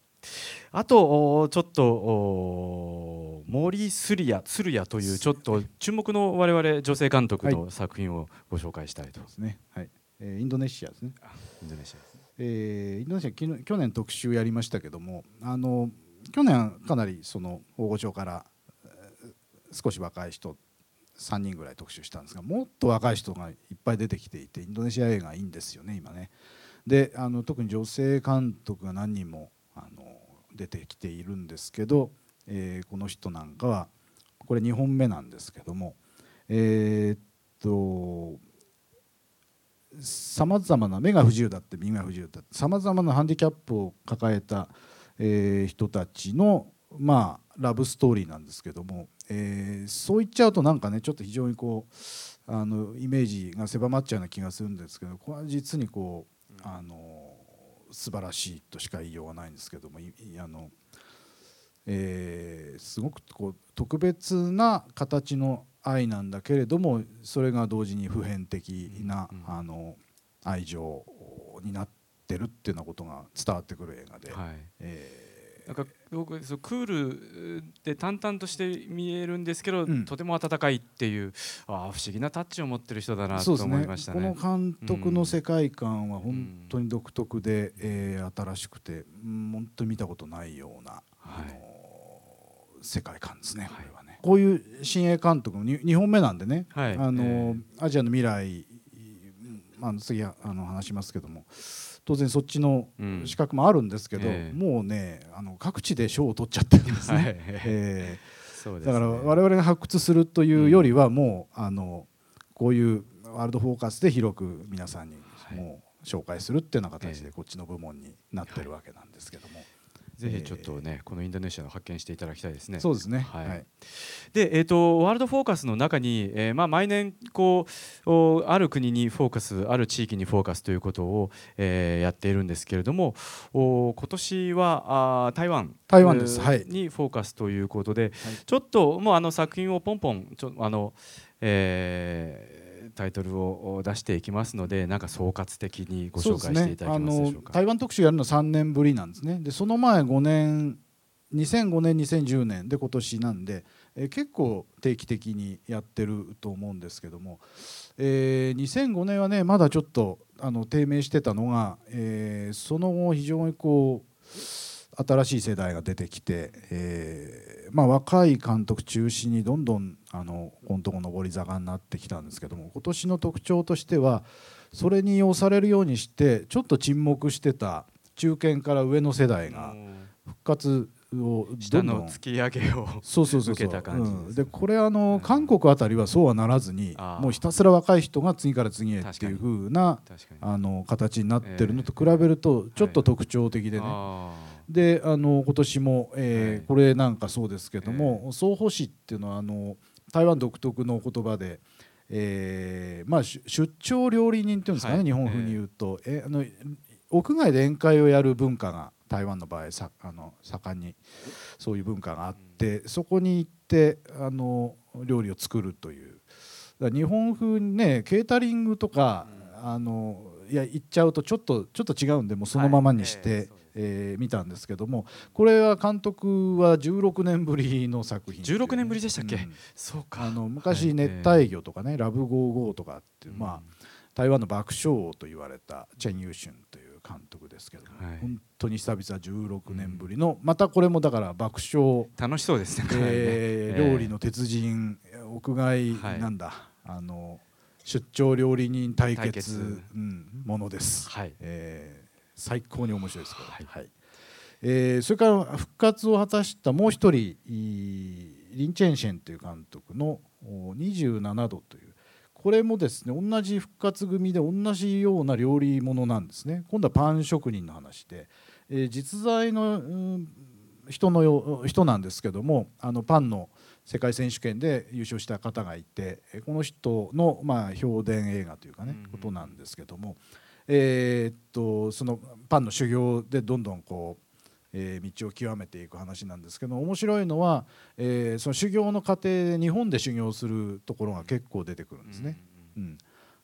あとちょっと森スリアスルヤというちょっと注目の我々女性監督の作品をご紹介したいと。ですね。はい。えー、インドネシアですね。インドネシア。えー、インドネシア去年特集やりましたけども、あの去年かなりその大御所から少し若い人3人ぐらい特集したんですがもっと若い人がいっぱい出てきていてインドネシア映画いいんですよね今ね。であの特に女性監督が何人もあの出てきているんですけど、えー、この人なんかはこれ2本目なんですけどもえー、っとさまざまな目が不自由だって耳が不自由だってさまざまなハンディキャップを抱えたえー、人たちのまあラブストーリーなんですけども、えー、そう言っちゃうとなんかねちょっと非常にこうあのイメージが狭まっちゃうような気がするんですけどこれは実にこうあの素晴らしいとしか言いようがないんですけどもあの、えー、すごくこう特別な形の愛なんだけれどもそれが同時に普遍的な、あの愛情になってってるっていうようなことが伝わってくる映画で、はい。えー、なんか僕そうクールで淡々として見えるんですけど、うん、とても温かいっていうああ不思議なタッチを持ってる人だなと思いましたね、ね、この監督の世界観は本当に独特で、うん、えー、新しくて、うん、本当に見たことないような、はい、あの世界観ですね、これはね。こういう新鋭監督の 2, 2本目なんでね、はい、あの、えー、アジアの未来、まあ、次あの話しますけども当然そっちの資格もあるんですけど、うんえ。ー、もうねあの各地で賞を取っちゃってるんですね。はい、えー、*laughs* ね、だから我々が発掘するというよりはもう、うん、あのこういうワールドフォーカスで広く皆さんにもう紹介するっていうような形でこっちの部門になってるわけなんですけども。ぜひちょっとね、このインドネシアの発見していただきたいですね。そうですね。はい。はい、で、えっ、ー、とワールドフォーカスの中に、えー、まあ毎年こうある国にフォーカス、ある地域にフォーカスということを、えー、やっているんですけれども、お今年はあ台湾台湾です。はい。にフォーカスということで、はい、ちょっともうあの作品をポンポンちょあの、えータイトルを出していきますのでなんか総括的にご紹介していただけますでしょうか、ね、台湾特集やるのは3年ぶりなんですね。でその前5年2005年2010年で今年なんで、えー、結構定期的にやってると思うんですけども、えー、2005年はねまだちょっとあの低迷してたのが、えー、その後非常にこう新しい世代が出てきて、えーまあ、若い監督中心にどんどんあのこのとこ上り坂になってきたんですけども今年の特徴としてはそれに押されるようにしてちょっと沈黙してた中堅から上の世代が復活をどんどん突き上げをそうそうそうそう。でこれあの韓国あたりはそうはならずにもうひたすら若い人が次から次へっていうふうなあの形になってるのと比べるとちょっと特徴的でね。であの今年も、えー、はい、これなんかそうですけども、えー、総保市っていうのはあの台湾独特の言葉で、えーまあ、出張料理人っていうんですかね、はい、日本風に言うと、えー、あの屋外で宴会をやる文化が台湾の場合さあの盛んにそういう文化があって、うん、そこに行ってあの料理を作るという。日本風にねケータリングとか、うん、あのいや行っちゃうとちょっとちょっと違うんでもうそのままにして。はい。えーえー、見たんですけどもこれは監督は16年ぶりの作品、16年ぶりでしたっけ、うん、そうか。あの昔熱帯魚とかね、はい、ラブゴーゴーとかっていう、まあ台湾の爆笑王と言われたチェン・ユーシュンという監督ですけども、はい、本当に久々16年ぶりの、またこれもだから爆笑楽しそうですね、えー、料理の鉄人屋外なんだ、あの出張料理人対決。うん、ものです。はい、えー最高に面白いですこれ、はい、はい、えー、それから復活を果たしたもう一人リン・チェンシェンという監督の27度という。これもですね同じ復活組で同じような料理ものなんですね。今度はパン職人の話で、えー、実在の、うん、人のよ人なんですけどもあのパンの世界選手権で優勝した方がいてこの人の、まあ、評伝映画というかね、ことなんですけども、えー、っとそのパンの修行でどんどんこう、えー、道を極めていく話なんですけど面白いのは、えー、その修行の過程で日本で修行するところが結構出てくるんですね。うん、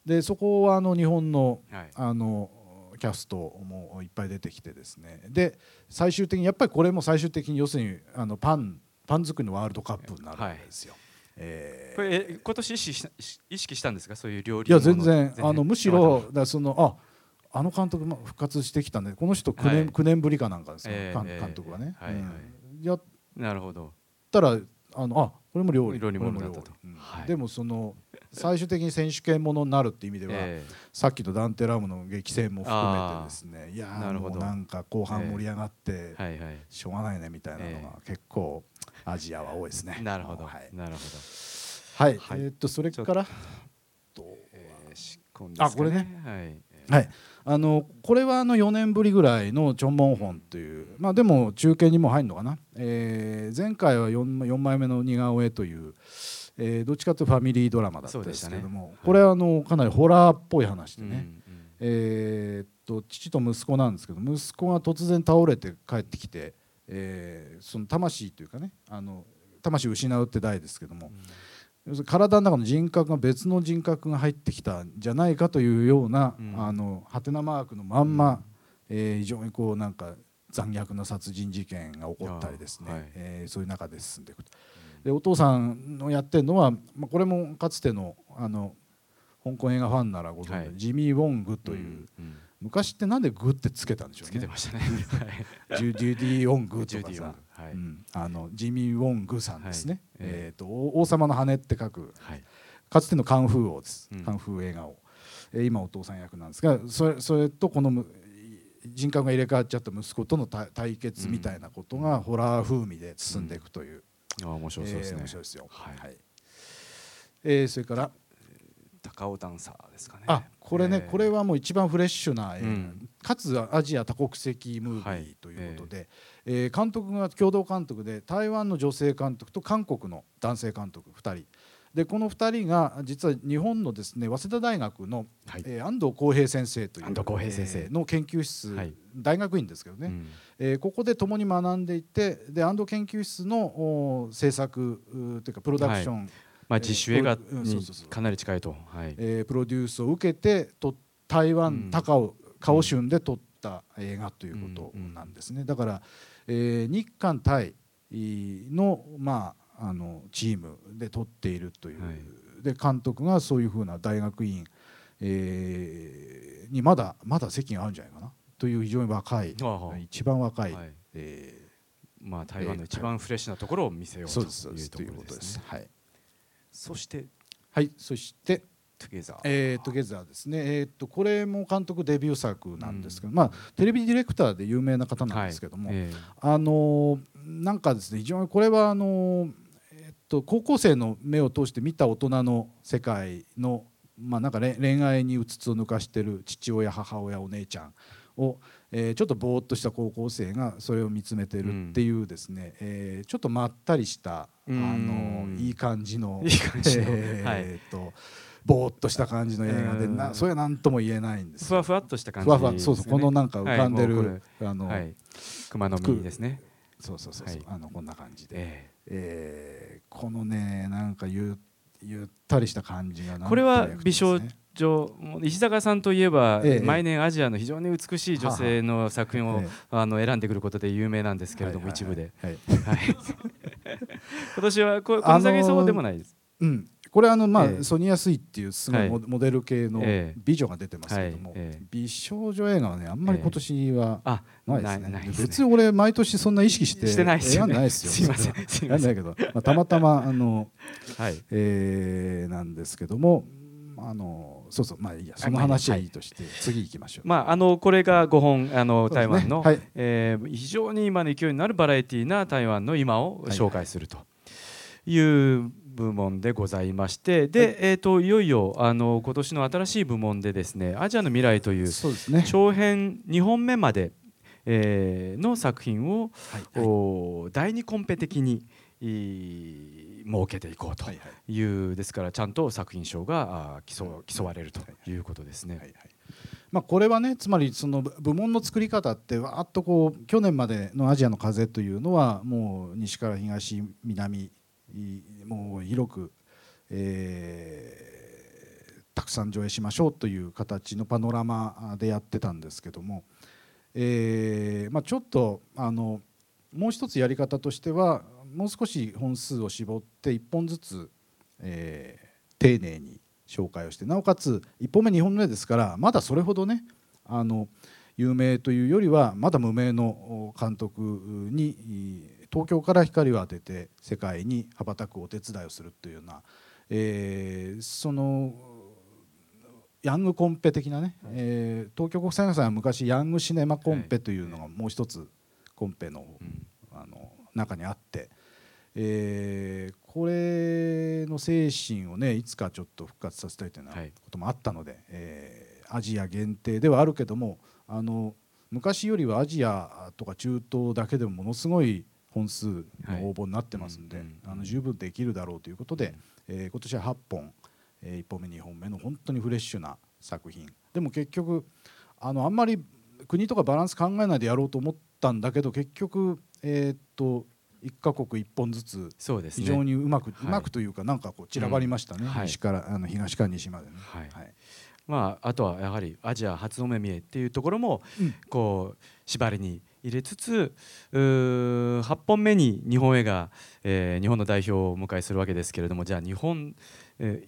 でそこはあの日本の,、あのキャストもいっぱい出てきてですね。で最終的にやっぱりこれも最終的に要するにあのパンパン作りのワールドカップになるわけですよ。はい。えー、これ今年意識した意識したんですか？そういう料理いや全然あのむしろだそのああの監督も復活してきたんでこの人9年,、はい、9年ぶりかなんかですよ、えー、監督はね。やなるほど。たらあのあこれも料理。料理もだったと、でもその最終的に選手権ものになるっていう意味では、*laughs* えー、さっきのダンテラムの激戦も含めてですね。いやなるほど。なんか後半盛り上がって、しょうがないねみたいなのが結構アジアは多いですね。なるほど、はい、なるほど。はい、はい、えー、っとそれからあこれね、はい、はい。あのこれはあの4年ぶりぐらいのチョンモンホンという、まあ、でも中継にも入るのかな、えー、前回は 4, 4枚目の似顔絵という、えー、どっちかというとファミリードラマだったんですけども、ねはい、これはあのかなりホラーっぽい話でね、うんうん、えー、っと父と息子なんですけど息子が突然倒れて帰ってきて、えー、その魂というかねあの魂を失うって代ですけども。うん体の中の人格が別の人格が入ってきたんじゃないかというような、うん、あのハテナマークのまんま、うん、えー、非常にこうなんか残虐な殺人事件が起こったりですね、はい、えー、そういう中で進んでいくと。でお父さんのやってるのは、まあ、これもかつてのあの香港映画ファンならご存知、はい、ジミー・ウォングという、うんうん、昔ってなんでグってつけたんでしょうね。つけてましたね。ジュディ・ウォングとかさ。はい。うん、あのジミー・ウォングさんですね、はい、えー。と、王様の羽って書く、はい、かつてのカンフー王です、うん、カンフー映画王、えー、今お父さん役なんですがそれそれとこの人格が入れ替わっちゃった息子との対決みたいなことがホラー風味で進んでいくという、あ面白そうですね、面白いですよ、はい。えー、それから高尾ダンサーですかね。あこれね、これはもう一番フレッシュな映画、うん、かつアジア多国籍ムービーということで、はい、えー、監督が共同監督で台湾の女性監督と韓国の男性監督2人でこの2人が実は日本のですね早稲田大学の、はい、えー、安藤浩平先生という安藤浩平先生。の研究室、はい、大学院ですけどね、うん、えー、ここで共に学んでいてで安藤研究室の制作というかプロダクション、はい、まあ、実習映画にかなり近いと、はい。えー、プロデュースを受けてと台湾、高尾カオ春で撮った映画ということなんですね、だから、えー、日韓対のまああのチームで取っているという、はい、で監督がそういうふうな大学院、えー、にまだまだ席があるんじゃないかなという非常に若い一番若い、はい、えー、まあ、台湾の一番フレッシュなところを見せようということですね。はい、そしてはいそしてトゥゲザー。えー、トゥゲザーですね。えー、っとこれも監督デビュー作なんですけど、うん、まあテレビディレクターで有名な方なんですけども、はい。えー、あのなんかですね非常にこれはあのと高校生の目を通して見た大人の世界の、まあ、なんか恋愛にうつつを抜かしてる父親母親お姉ちゃんを、えー、ちょっとぼーっとした高校生がそれを見つめてるっていうですね、うん、えー、ちょっとまったりしたあのいい感じのいい感じの、*laughs* えー、とぼーっとした感じの映画でなそれは何とも言えないんですふわふわっとした感じ、ね、ふわふわそうそうこのなんか浮かんでる、はい、あの、はい、熊の実ですね。そうそうそうそう、はい、あのこんな感じで、えー、えー、このねなんかゆゆったりした感じが、ね、これは美少女石坂さんといえば、ええ、毎年アジアの非常に美しい女性の作品を、え、あの選んでくることで有名なんですけれども、一部で、はい、はい、今年はここの先そうでもないです。うんこれあのまあ、ソニア・スイっていうすごいモデル系の美女が出てますけども、美少女映画はねあんまり今年はないですね,、別に俺毎年そんな意識してしてないですよ、ないですよ。すいませんすいません。けど、まあ、たまたまあの、はい。えー、なんですけどもあのそうそうまあいいやその話はい。いとして、次行きましょう。まああのこれが5本あの台湾の、えー、非常に今の勢いになるバラエティーな台湾の今を紹介するという部門でございましてで、はい、えーと、いよいよあの今年の新しい部門でですね「アジアの未来」という長編2本目まで、えー、の作品を、はいはい、第2コンペ的に設けていこうという、はい。はい、ですからちゃんと作品賞が競競われるということですね。はいはい。まあ、これはねつまりその部門の作り方ってわっとこう去年までのアジアの風というのはもう西から東南もう広く、えー、たくさん上映しましょうという形のパノラマでやってたんですけども、えーまあ、ちょっとあのもう一つやり方としてはもう少し本数を絞って1本ずつ、えー、丁寧に紹介をしてなおかつ1本目2本目ですからまだそれほどねあの有名というよりはまだ無名の監督に東京から光を当てて世界に羽ばたくお手伝いをするというような、えー、そのヤングコンペ的なね、はい、えー、東京国際映画祭は昔ヤングシネマコンペというのがもう一つコンペの,、あの中にあって、えー、これの精神をねいつかちょっと復活させたいというようなこともあったので、はい、えー、アジア限定ではあるけどもあの昔よりはアジアとか中東だけでもものすごい本数の応募になってますんで、あの十分できるだろうということで、えー、今年は8本、えー、1本目2本目の本当にフレッシュな作品。でも結局あのあんまり国とかバランス考えないでやろうと思ったんだけど結局えー、っと1か国1本ずつ非常にうまく、ね、うまくというかなんかこう散らばりましたね、うん。はい、西からあの東から西までね。はい、はい。まあ、あとはやはりアジア初の目見えっていうところもこう縛りに入れつつ8本目に日本映画、えー、日本の代表をお迎えするわけですけれどもじゃあ日本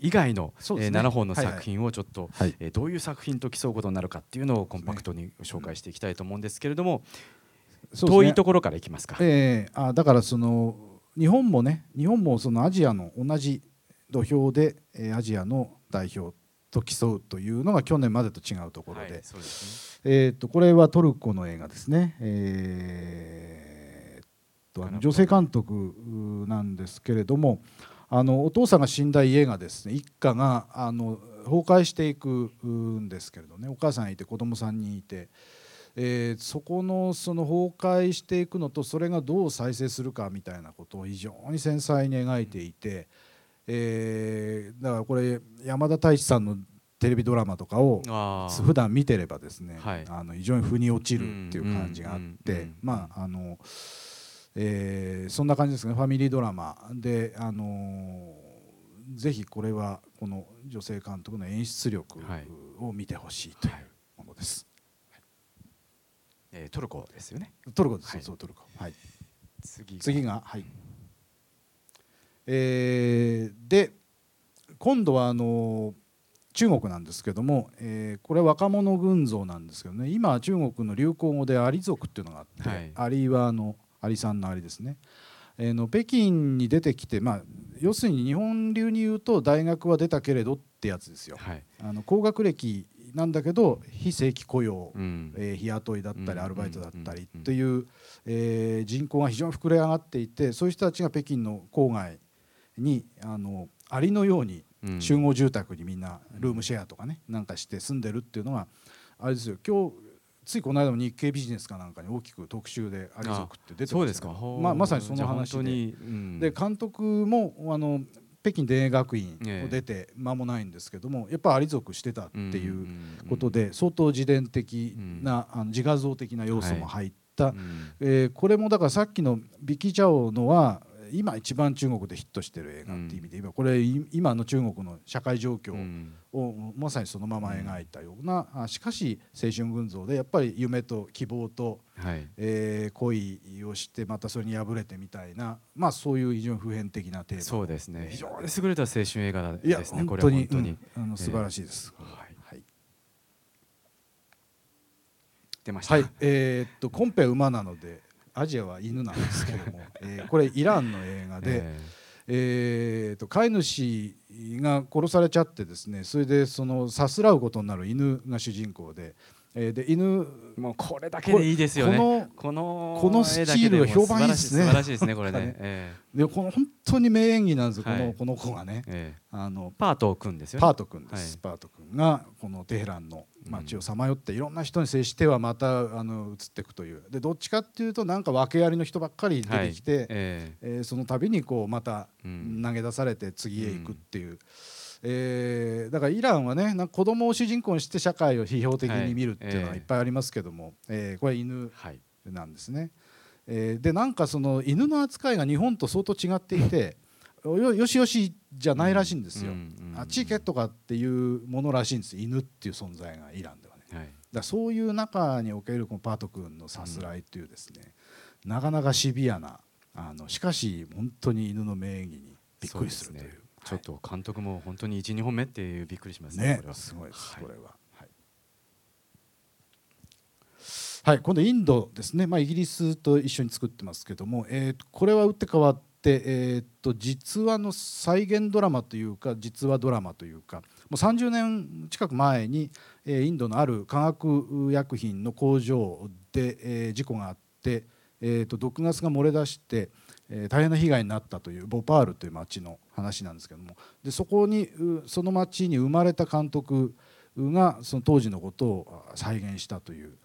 以外の、ね。えー、7本の作品をちょっと、はいはい、えー、どういう作品と競うことになるかっていうのをコンパクトに紹介していきたいと思うんですけれども、ね、遠いところからいきますか？えー、あだからその日本もね日本もそのアジアの同じ土俵で、えー、アジアの代表と競うというのが去年までと違うところで,、はいね、えー、とこれはトルコの映画ですね。えー、とあの女性監督なんですけれどもあのお父さんが死んだ家がですね。一家があの崩壊していくんですけれどね。お母さんいて子供3人いて。えー、そこのその崩壊していくのとそれがどう再生するかみたいなことを非常に繊細に描いていて、えー、だからこれ山田太一さんのテレビドラマとかを普段見てればですね、はい、あの非常に腑に落ちるっていう感じがあってまああの、えー、そんな感じですねファミリードラマであのぜひこれはこの女性監督の演出力を見てほしいというものです。はいえー、トルコですよね。トルコです、はい、そうトルコ。はい。次次がはい。えー、で今度はあの中国なんですけども、えー、これ若者群像なんですけどね今中国の流行語でアリ族っていうのがあって、はい、アリはあのアリさんのアリですね、えー、の北京に出てきて、まあ、要するに日本流に言うと大学は出たけれどってやつですよ。はい、あの高学歴なんだけど非正規雇用、うん、えー、日雇いだったりアルバイトだったりという、えー、人口が非常に膨れ上がっていてそういう人たちが北京の郊外にあのアリのように集合住宅にみんなルームシェアとかねなんかして住んでるっていうのがあれですよ。今日ついこの間も日経ビジネスかなんかに大きく特集でアリ族って出てましたまあ、まさにその話で,、で監督もあの北京田園学院を出て間もないんですけどもやっぱアリ族してたっていうことで相当自伝的なあの自画像的な要素も入った、えこれもだからさっきのビキチャオのは今一番中国でヒットしてる映画っていう意味で言えばこれ今の中国の社会状況をまさにそのまま描いたようなしかし青春群像でやっぱり夢と希望と、はい。えー、恋をしてまたそれに敗れてみたいな、まあ、そういう非常に普遍的なテーマ。そうですね。非常に優れた青春映画ですねいや本当に。本当に、うん、あの素晴らしいです。えーはい。出ました。はい、えー、っとコンペ馬なのでアジアは犬なんですけども、*laughs* えー、これイランの映画で、えーえーと、飼い主が殺されちゃってですねそれでそのさすらうことになる犬が主人公で。えー、で犬もうこれだけでいいですよね。このこのスチールは評判いいですね。素晴らしいですねこれね、えー、でこの本当に名演技なんですよ、はい、このこの子がね、えー、あのパート君ですよね。パート君です、はい、パート君がこのテヘランの街をさまよっていろんな人に接してはまたあの移っていくという。でどっちかっていうとなんか訳ありの人ばっかり出てきて、はい、えー、えー、その度にこうまた投げ出されて次へ行くっていう。うん。えー、だからイランはねなんか子供を主人公にして社会を批評的に見るっていうのはいっぱいありますけども、はい、えー、これは犬なんですね。はい、えー、でなんかその犬の扱いが日本と相当違っていてよしよしじゃないらしいんですよ。あっち行けとかっていうものらしいんです犬っていう存在がイランではね。はい、だそういう中におけるこのパート君のさすらいというですね、うん、なかなかシビアなあのしかし本当に犬の名義にびっくりするという。ちょっと監督も本当に12本目っていうびっくりしますね。ねこれはすごいです、はい、これは。はい、はい、今度インドですね、まあ、イギリスと一緒に作ってますけども、えー、これは打って変わって、えー、と実話の再現ドラマというか実話ドラマというかもう30年近く前に、えー、インドのある化学薬品の工場で、えー、事故があって、えー、と毒ガスが漏れ出して、えー、大変な被害になったというボパールという町の話なんですけども。でそこにその町に生まれた監督がその当時のことを再現したという、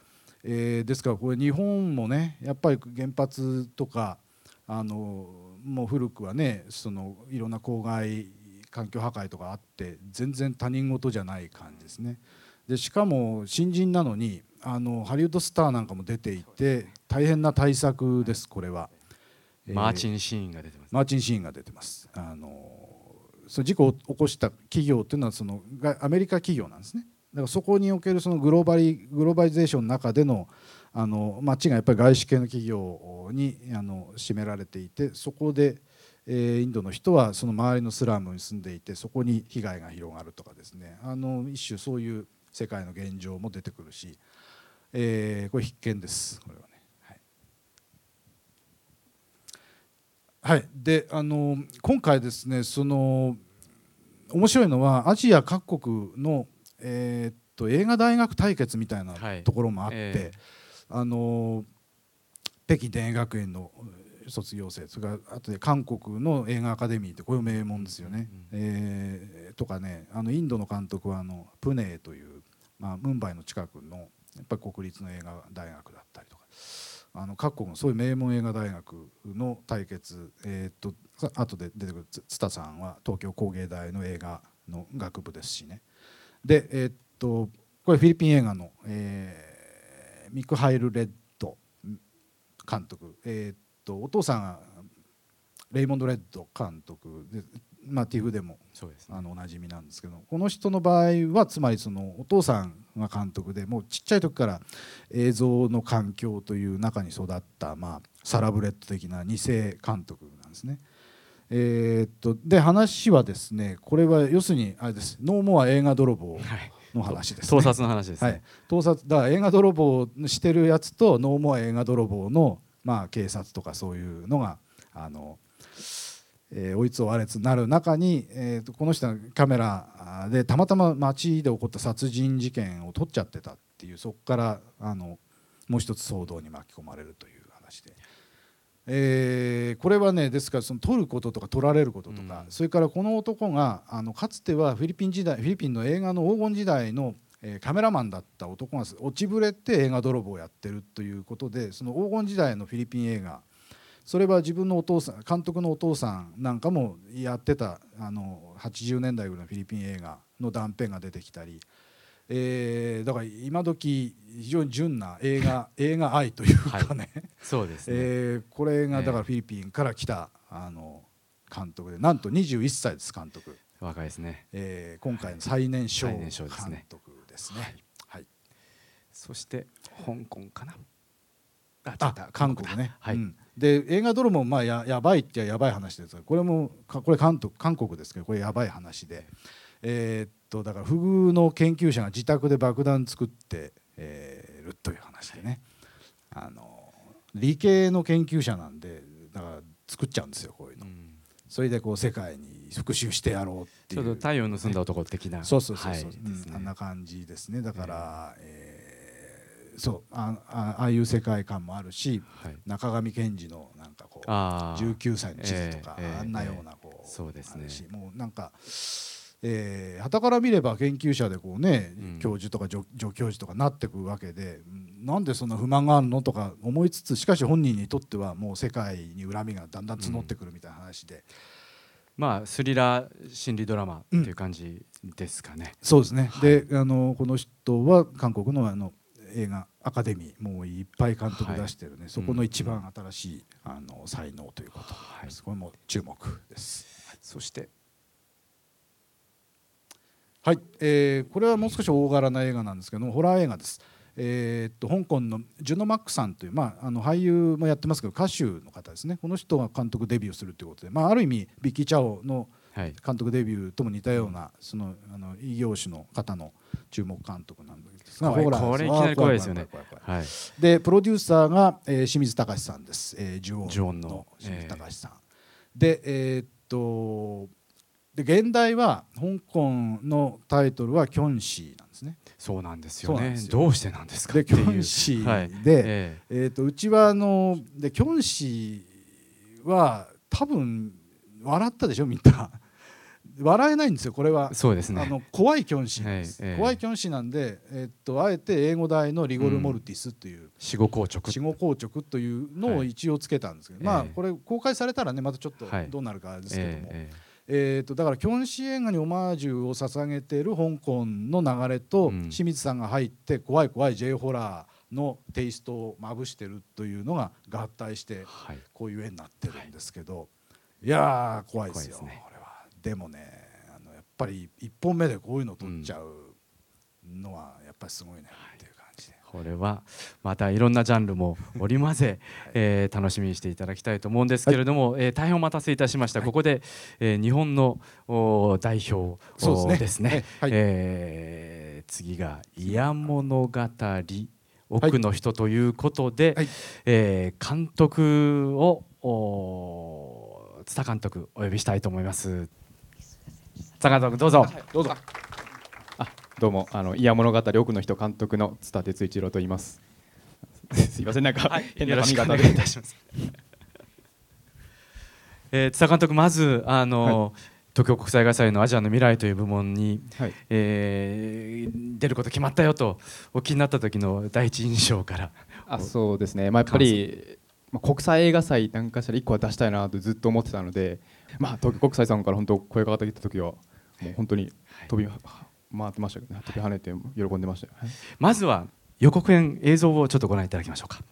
えー、ですからこれ日本もねやっぱり原発とかあのもう古くはねそのいろんな公害環境破壊とかあって全然他人事じゃない感じですね。でしかも新人なのにあのハリウッドスターなんかも出ていて大変な対策ですこれは。マーチンシーンが出てます、マーチンシーンが出てますあのその事故を起こした企業っていうのはそのアメリカ企業なんですねだからそこにおけるそのグローバリグローバリゼーションの中でのあの町がやっぱり外資系の企業にあの占められていてそこで、えー、インドの人はその周りのスラムに住んでいてそこに被害が広がるとかですね。あの一種そういう世界の現状も出てくるし、えー、これ必見です。これはね。はい、であの今回ですねその面白いのはアジア各国の、えー、っと映画大学対決みたいなところもあって、はいえー、あの北京電影学園の卒業生それからあとで韓国の映画アカデミーってこういう名門ですよね。うん、えー、とかねあのインドの監督はあのプネーという、まあ、ムンバイの近くのやっぱり国立の映画大学だったりとか。あの各国のそういう名門映画大学の対決、えー、っと後で出てくる津田さんは東京工芸大の映画の学部ですしね。でえー、っとこれフィリピン映画の、えー、ミクハイル・レッド監督、えー、っとお父さんがレイモンド・レッド監督。で、まあ、ティフでもそうです、ね、あのおなじみなんですけどこの人の場合はつまりそのお父さんが監督でもうちっちゃい時から映像の環境という中に育った、まあ、サラブレッド的な2世監督なんですね。えー、っとで話はですねこれは要するにあれです「ノーモア映画泥棒」の話です、ね、盗撮の話です、ね、はい、盗撮だから映画泥棒してるやつとノーモア映画泥棒の、まあ、警察とかそういうのがあの、えー、追いつをあれつなる中に、えー、とこの人がカメラでたまたま街で起こった殺人事件を撮っちゃってたっていうそこからあのもう一つ騒動に巻き込まれるという。えー、これはねですからその取ることとか取られることとか、うん、それからこの男があのかつてはフィリピン時代フィリピンの映画の黄金時代の、えー、カメラマンだった男が落ちぶれて映画泥棒をやってるということでその黄金時代のフィリピン映画それは自分のお父さん監督のお父さんなんかもやってたあの80年代ぐらいのフィリピン映画の断片が出てきたりえー、だから今時非常に純な映画 *laughs* 映画愛というかね、はい、そうですね、えー、これがだからフィリピンから来たあの監督でなんと21歳です監督。若いですね、えー、今回の最年少監督ですね、はい、はい、そして香港かな。あ韓国ね、はい、うん、で映画泥棒まあややばいってやばい話ですこれもこれ韓韓国ですけどこれやばい話で。えー、っとだから不遇の研究者が自宅で爆弾作って、えー、るという話でね。あの理系の研究者なんでだから作っちゃうんですよこういうの。うん、それでこう世界に復讐してやろうっていう、ね、太陽盗んだ男的な、そうそうそうそう、はい。ね、あんな感じですね。だから、えー、そうあああいう世界観もあるし、はい、中上賢治のなんかこう19歳の地図とか、えー、あんなようなこう、えー、そうですね。もうなんかえー、旗から見れば研究者でこうね、うん、教授とか助教授とかなってくわけでなんでそんな不満があるのとか思いつつしかし本人にとってはもう世界に恨みがだんだん募ってくるみたいな話で。うん、まあ、スリラー心理ドラマっていう感じですかね。うん、そうですね、はい、であのこの人は韓国のあの映画アカデミーもういっぱい監督出してるね、はい、そこの一番新しい、あの才能ということはい、これも注目です。そしてはい、えー、これはもう少し大柄な映画なんですけどホラー映画です。えー、っと香港のジュノ・マックさんという、まあ、あの俳優もやってますけど歌手の方ですね。この人が監督デビューするということで、まあ、ある意味ビッキー・チャオの監督デビューとも似たような、はい、そのあの異業種の方の注目監督なんですがこれいきなり怖いですよね。はい、でプロデューサーが、えー、清水隆さんです、えー、ジュオンの清水隆さん。えー、でえー、っとで現代は香港のタイトルはキョンシーなんですね。そうなんですよね。どうしてなんですかでキョンシーで、はい、えー、えー、とうちはあのでキョンシーは多分笑ったでしょみんな。*laughs* 笑えないんですよこれは。そうですね。あの怖いキョンシーです、はいえー、怖いキョンシーなんで、えー、っとあえて英語題のリゴル・モルティスという、死後硬直。死後硬直というのを一応つけたんですけど、はい、まあこれ公開されたらねまたちょっとどうなるかですけども、はいえーえーと、だからキョンシー映画にオマージュを捧げている香港の流れと、うん、清水さんが入って怖い怖い J ホラーのテイストをまぶしてるというのが合体してこういう絵になってるんですけど、はい、いや怖いですよ、ね、これは。でもねあのやっぱり1本目でこういうの撮っちゃうのはやっぱりすごいね。ってい。う。これはまたいろんなジャンルも織り交ぜ、えー、楽しみにしていただきたいと思うんですけれども、はい、えー、大変お待たせいたしました、はい、ここで、えー、日本の代表ですね、ね。はい、えー、次が「イヤ物語」奥の人ということで、はい、えー、監督を津田監督お呼びしたいと思います。坂田君どうぞ、どうぞ。あどうもあの「いや物語奥の人」監督の津田哲一郎と言います。*laughs* すいませんなんか、変な髪型で。いたします。*laughs* えー、津田監督まずあの、はい、東京国際映画祭のアジアの未来という部門に、はい、えー、出ること決まったよとお気になった時の第一印象から。あそうですね、まあ、やっぱり、まあ、国際映画祭なんかしたら1個は出したいなとずっと思ってたので、まあ、東京国際さんから本当声かかってきた時はもう本当に飛び、はい、回ってましたけどね。飛び跳ねて喜んでましたよ、はい、まずは予告編映像をちょっとご覧いただきましょうか。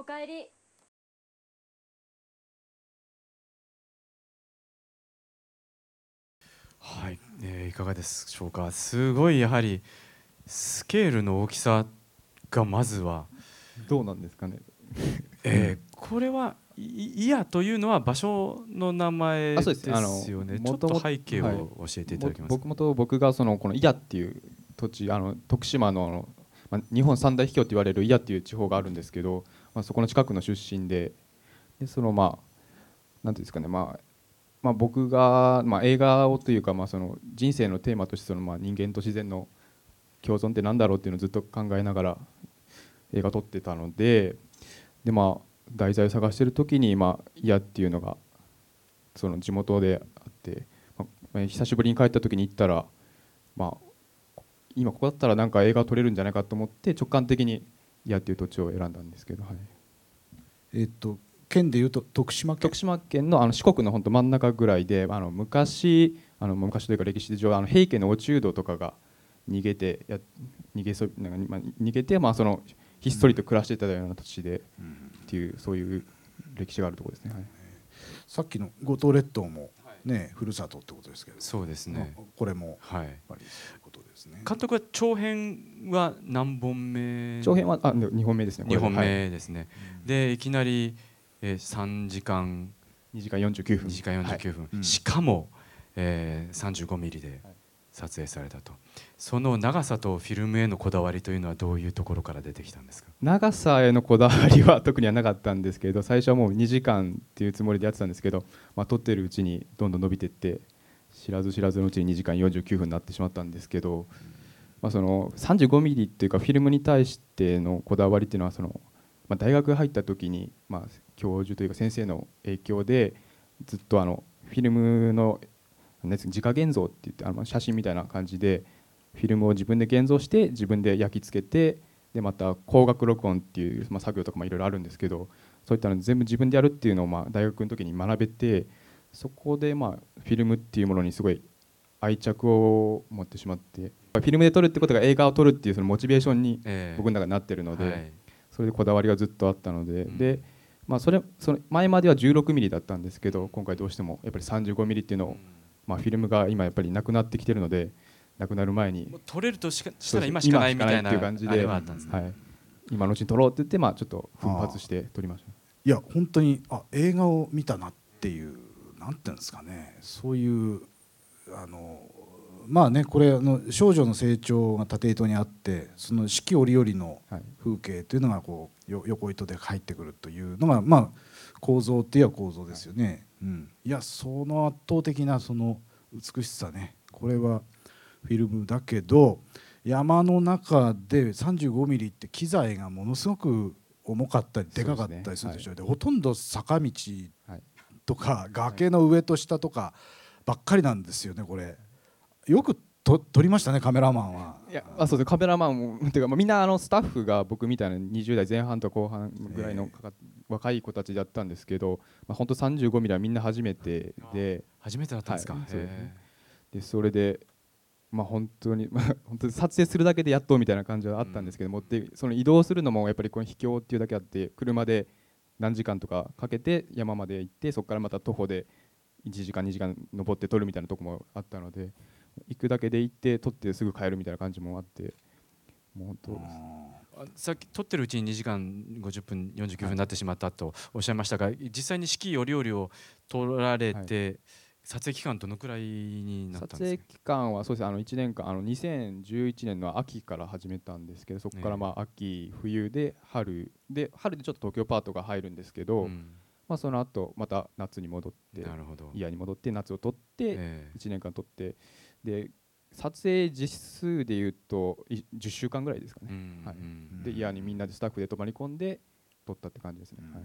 おかえり。はい、えー、いかがでしょうか。すごいやはりスケールの大きさがまずはどうなんですかね、えー、これはいやというのは場所の名前です。よね。ちょっと背景を教えていただけますか、はい、僕もと僕がそのこの伊谷っていう土地あの徳島のまあ、日本三大秘境と言われる伊谷っていう地方があるんですけど、まあ、そこの近くの出身で。でそのまあなんていうんですかね、まあ、まあ僕が、まあ、映画をというか、まあ、その人生のテーマとしてそのまあ人間と自然の共存って何だろうっていうのをずっと考えながら映画撮ってたので。で、まあ、題材を探してる時に「まあ、嫌」っていうのがその地元であって、まあ、久しぶりに帰った時に行ったら、まあ、今ここだったらなんか映画撮れるんじゃないかと思って直感的に「嫌」っていう土地を選んだんですけど。はい。えっと県でいうと徳島県？徳島県のあの四国の本当真ん中ぐらいであの昔あの昔というか歴史上あの平家の落人とかが逃げてや逃げそなんか、まあ、逃げて、まあ、そのひっそりと暮らしていたような土地で、うん、っていうそういう歴史があるところですね、はい、さっきの五島列島もね、はい、ふるさとってことですけど。そうですね。これもやっぱり。そういね、監督は長編は何本目？長編はあ2本目ですね2本目ですね、はい、でいきなりえー、3時間。2時間49分 ,2 時間49分、はい、しかも、えー、35ミリで撮影されたと、その長さとフィルムへのこだわりというのはどういうところから出てきたんですか？長さへのこだわりは特にはなかったんですけど最初はもう2時間っていうつもりでやってたんですけど、まあ、撮ってるうちにどんどん伸びていって知らず知らずのうちに2時間49分になってしまったんですけど、まあ、その35ミリっていうかフィルムに対してのこだわりっていうのはその、まあ、大学入った時に、まあ、教授というか先生の影響でずっとあのフィルムの自家現像って言ってあの写真みたいな感じでフィルムを自分で現像して自分で焼き付けてでまた光学録音っていう、まあ、作業とかもいろいろあるんですけどそういったの全部自分でやるっていうのをまあ大学の時に学べてそこでまあフィルムっていうものにすごい愛着を持ってしまってフィルムで撮るってことが映画を撮るっていうそのモチベーションに僕の中になってるので、えーはい、それでこだわりがずっとあったので、うん、でまあ、それその前までは16ミリだったんですけど今回どうしてもやっぱり35ミリっていうのを、まあ、フィルムが今やっぱりなくなってきてるのでなくなる前に撮れるとしかしたら今しかないみたいな感じで、はい、今のうちに撮ろうって言って、まあ、ちょっと奮発して撮りました。いや本当にあ映画を見たなっていうなんていうんですかね。そういうあのまあねこれあの少女の成長が縦糸にあってその四季折々の風景というのがこう横糸で入ってくるというのがまあ構造っていえば構造ですよね。うん、いやその圧倒的なその美しさね。これはフィルムだけど山の中で35ミリって機材がものすごく重かったりでかかったりするでしょ。うで、ねはい、ほとんど坂道とか崖の上と下とかばっかりなんですよねこれ。よくと撮りましたねカメラマンは。いやあそうです。カメラマンもていうか、まあ、みんなあのスタッフが僕みたいな20代前半と後半ぐらいの若い子たちだったんですけど、まあ、本当35ミリはみんな初めてで。初めてだったんですか、はい、そでそれでまあ本当に、まあ、*laughs* 本当に撮影するだけでやっとみたいな感じはあったんですけども、うん、でその移動するのもやっぱりこの秘境っていうだけあって車で何時間とかかけて山まで行ってそこからまた徒歩で1時間2時間登って撮るみたいなとこもあったので行くだけで行って撮ってすぐ帰るみたいな感じもあってもう本当さっき撮ってるうちに2時間50分49分になってしまったとおっしゃいましたが実際に四季折々を撮られて、はい、撮影期間どのくらいになったんですか？撮影期間はそうですあの1年間あの2011年の秋から始めたんですけどそこからまあ秋冬で春で春でちょっと東京パートが入るんですけど、うん。まあ、その後また夏に戻ってイヤに戻って夏を取って1年間取ってで撮影実数でいうと10週間ぐらいですかね、はい、でイヤにみんなでスタッフで泊まり込んで撮ったって感じですね、はい、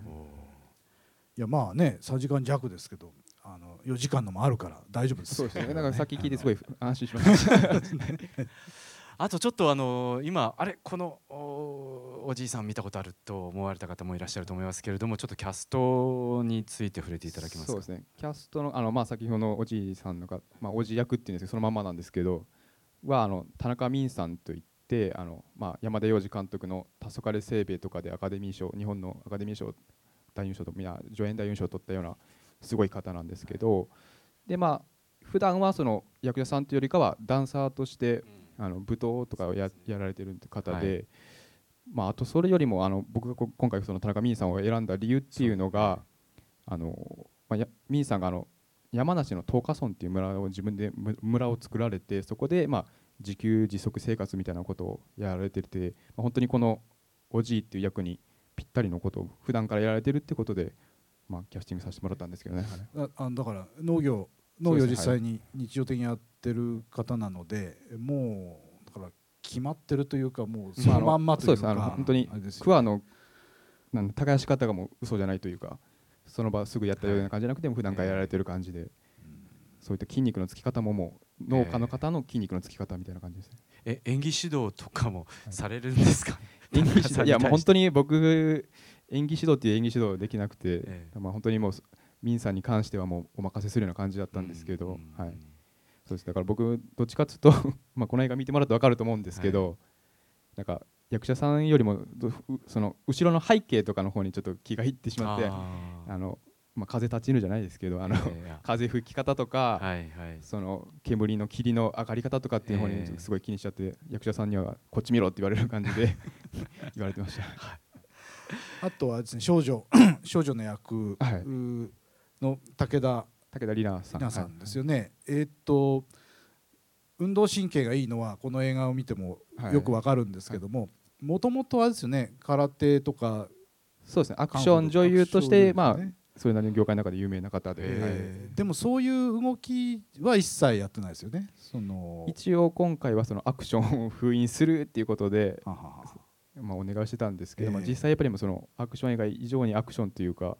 いやまあね3時間弱ですけどあの4時間のもあるから大丈夫です。そうですね。だからさっき聞いてすごい安心しました。あとちょっとあの今あれこのおじいさん見たことあると思われた方もいらっしゃると思いますけれどもちょっとキャストについて触れていただけますか？そうですね。キャストのあの、まあ、先ほどのおじいさんのか、まあ、おじ役っていうんですけどそのままなんですけどはあの田中泯さんといってあの、まあ、山田洋次監督の「黄昏清兵衛」とかでアカデミー賞日本のアカデミー賞大優賞といや助演大優賞を取ったようなすごい方なんですけどでまあ普段はその役者さんというよりかはダンサーとして、うん。あの舞踏とかをややられてる方で、はい、まあ、あとそれよりもあの僕が今回その田中美さんを選んだ理由っていうのがあの、まあ、美さんがあの山梨の東華村っていう村を自分で村を作られてそこでまあ自給自足生活みたいなことをやられてて、まあ、本当にこのおじいっていう役にぴったりのことを普段からやられてるってことで、まあ、キャスティングさせてもらったんですけどね。あだから農業農業実際に日常的にやってる方なので、もうだから決まってるというかもうそのまんまというか、まあ、本当に桑のなん耕し方がもう嘘じゃないというかその場すぐやったような感じじゃなくても普段からやられてる感じで、そういった筋肉のつき方ももう農家の方の筋肉のつき方みたいな感じですね。え演技指導とかもされるんですか、演技指導 *laughs* いやもう本当に僕演技指導っていう演技指導できなくて、ええ、まあ本当にもうミンさんに関してはもうお任せするような感じだったんですけど、はい、そうです。だから僕どっちかというと *laughs* まあこの映画見てもらうと分かると思うんですけど、はい、なんか役者さんよりもその後ろの背景とかの方にちょっと気が入ってしまってあの、まあ、風立ちぬじゃないですけどあの *laughs* 風吹き方とか、はいはい、その煙の霧の上がり方とかっていう方にすごい気にしちゃって役者さんにはこっち見ろって言われる感じで *laughs* 言われてました。あとはですね少女 *clears throat* 少女の役、はい。の武田武田里奈さん。さんですよね、はい、えー、っと運動神経がいいのはこの映画を見てもよくわかるんですけどももともとはですよね空手とかそうですね。アクション女優として、ね、まあそれなりの業界の中で有名な方で、えーはい、でもそういう動きは一切やってないですよね。その一応今回はそのアクションを封印するっていうことでまあ、お願いしてたんですけど、えー、まあ、実際やっぱりそのアクション映画以上にアクションというか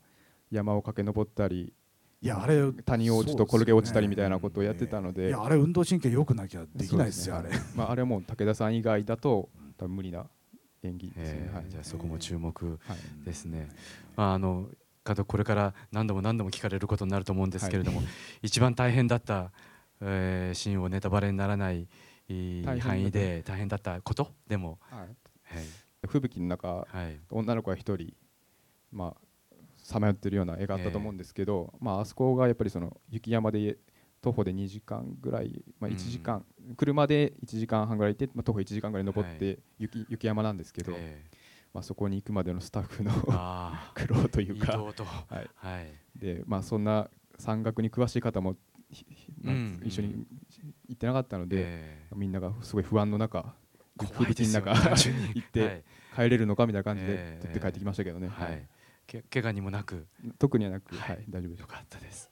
山を駆け上ったりいやあれ谷落ちと転げ落ちたりみたいなことをやってたので、いやあれ運動神経良くなきゃできないですよ、ね、あれ、まあ、あれはもう武田さん以外だと多分無理な演技ですね、はい、じゃあそこも注目ですね、まあ、あのこれから何度も何度も聞かれることになると思うんですけれども、はい、一番大変だった、えー、シーンをネタバレにならない範囲で大変だったことでも、はい。はい、吹雪の中、はい、女の子が一人、まあ、さまよってるような絵があったと思うんですけど、えー、まあ、あそこがやっぱりその雪山で徒歩で2時間ぐらい、まあ、1時間、うん、車で1時間半ぐらい行って、まあ、徒歩1時間ぐらい登って雪,、はい、雪山なんですけど、えー、まあ、そこに行くまでのスタッフの *laughs* 苦労というかはい。はい、でまあ、そんな山岳に詳しい方も一緒に行ってなかったので、えー、みんながすごい不安の中吹雪の中行って帰れるのかみたいな感じで撮って帰ってきましたけどね、はい、け怪我にもなく。特にはなく、はい、大丈夫よかったです。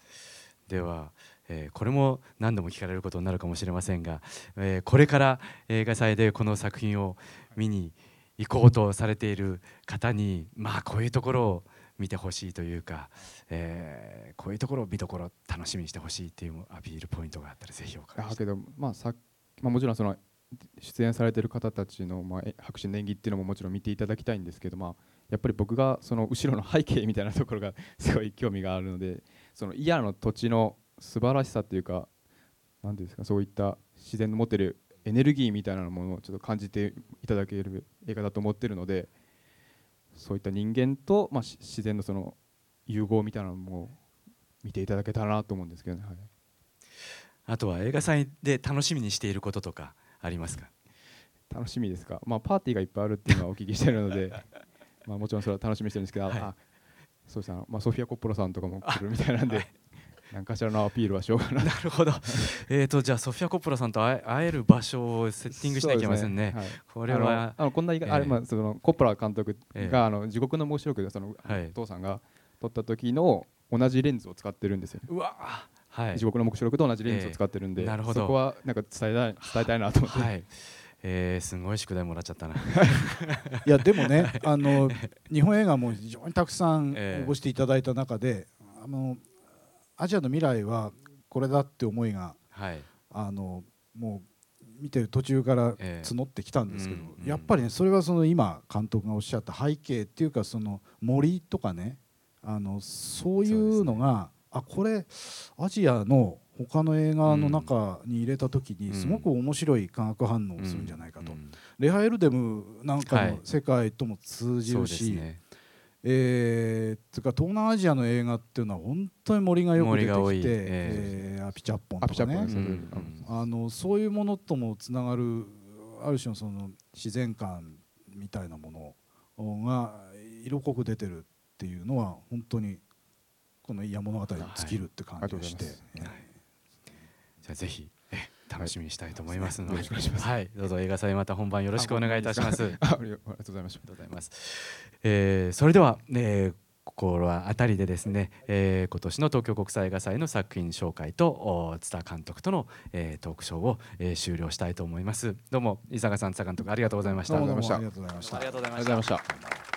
では、えー、これも何度も聞かれることになるかもしれませんが、えー、これから映画祭でこの作品を見に行こうとされている方にまあこういうところを見てほしいというか、えー、こういうところを見どころ楽しみにしてほしいっていうアピールポイントがあったらぜひお伺いしたい。けどまあさまあ、もちろんその出演されている方たちの、まあ、白紙の演技っていうのももちろん見ていただきたいんですけど、まあ、やっぱり僕がその後ろの背景みたいなところが *laughs* すごい興味があるのでその嫌の土地の素晴らしさっていうか何んですかそういった自然の持ってるエネルギーみたいなものをちょっと感じていただける映画だと思ってるのでそういった人間と、まあ、自然のその融合みたいなのも見ていただけたらなと思うんですけどね、はい、あとは映画祭で楽しみにしていることとかありますか？楽しみですか、まあ、パーティーがいっぱいあるっていうのはお聞きしてるので *laughs* まあもちろんそれは楽しみにしてる。んですけど、はい、そうです。ね、まあ、ソフィア・コッポラさんとかも来るみたいなんで。*laughs* 何かしらのアピールはしょうがな。いなるほど。*laughs* えとじゃあソフィア・コッポラさんと会える場所をセッティングしなきゃいけませんね、ねはい、これはあのこんな、えー、あれまあそのコッポラ監督が、えー、あの地獄の申し録でその、はい、お父さんが撮った時の同じレンズを使ってるんですよ、うわはい、地獄の目視録と同じレンズを使ってるんで、えー、なるほど。そこはなんか伝えたい *laughs* 伝えたいなと思って、はい。えー、すごい宿題もらっちゃったな。い。やでもねあの日本映画も非常にたくさん応募していただいた中で、あのアジアの未来はこれだって思いが、はい、あのもう見てる途中から募ってきたんですけど、えーやっぱりねそれはその今監督がおっしゃった背景っていうかその森とかねあのそういうのが、ね、あこれアジアの他の映画の中に入れた時にすごく面白い化学反応をするんじゃないかと、レハエルデムなんかの世界とも通じるし、はいえー、つうか東南アジアの映画っていうのは本当に森がよく出てきて、えー、アピチャッポンとかね、うん、あのそういうものともつながるある種のその自然観みたいなものが色濃く出てるっていうのは本当にこの「いや物語」に尽きるって感じがして、はい、じゃあぜひ楽しみにしたいと思いますので、はい、どうぞ映画祭また本番よろしくお願いいたします。ありがとうございます。ありがとうございます。えー、それでは、えー、ここはあたりでですね、えー、今年の東京国際映画祭の作品紹介と津田監督との、えー、トークショーを、えー、終了したいと思います。どうも伊坂さん津田監督ありがとうございました。ありがとうございました。ありがとうございました。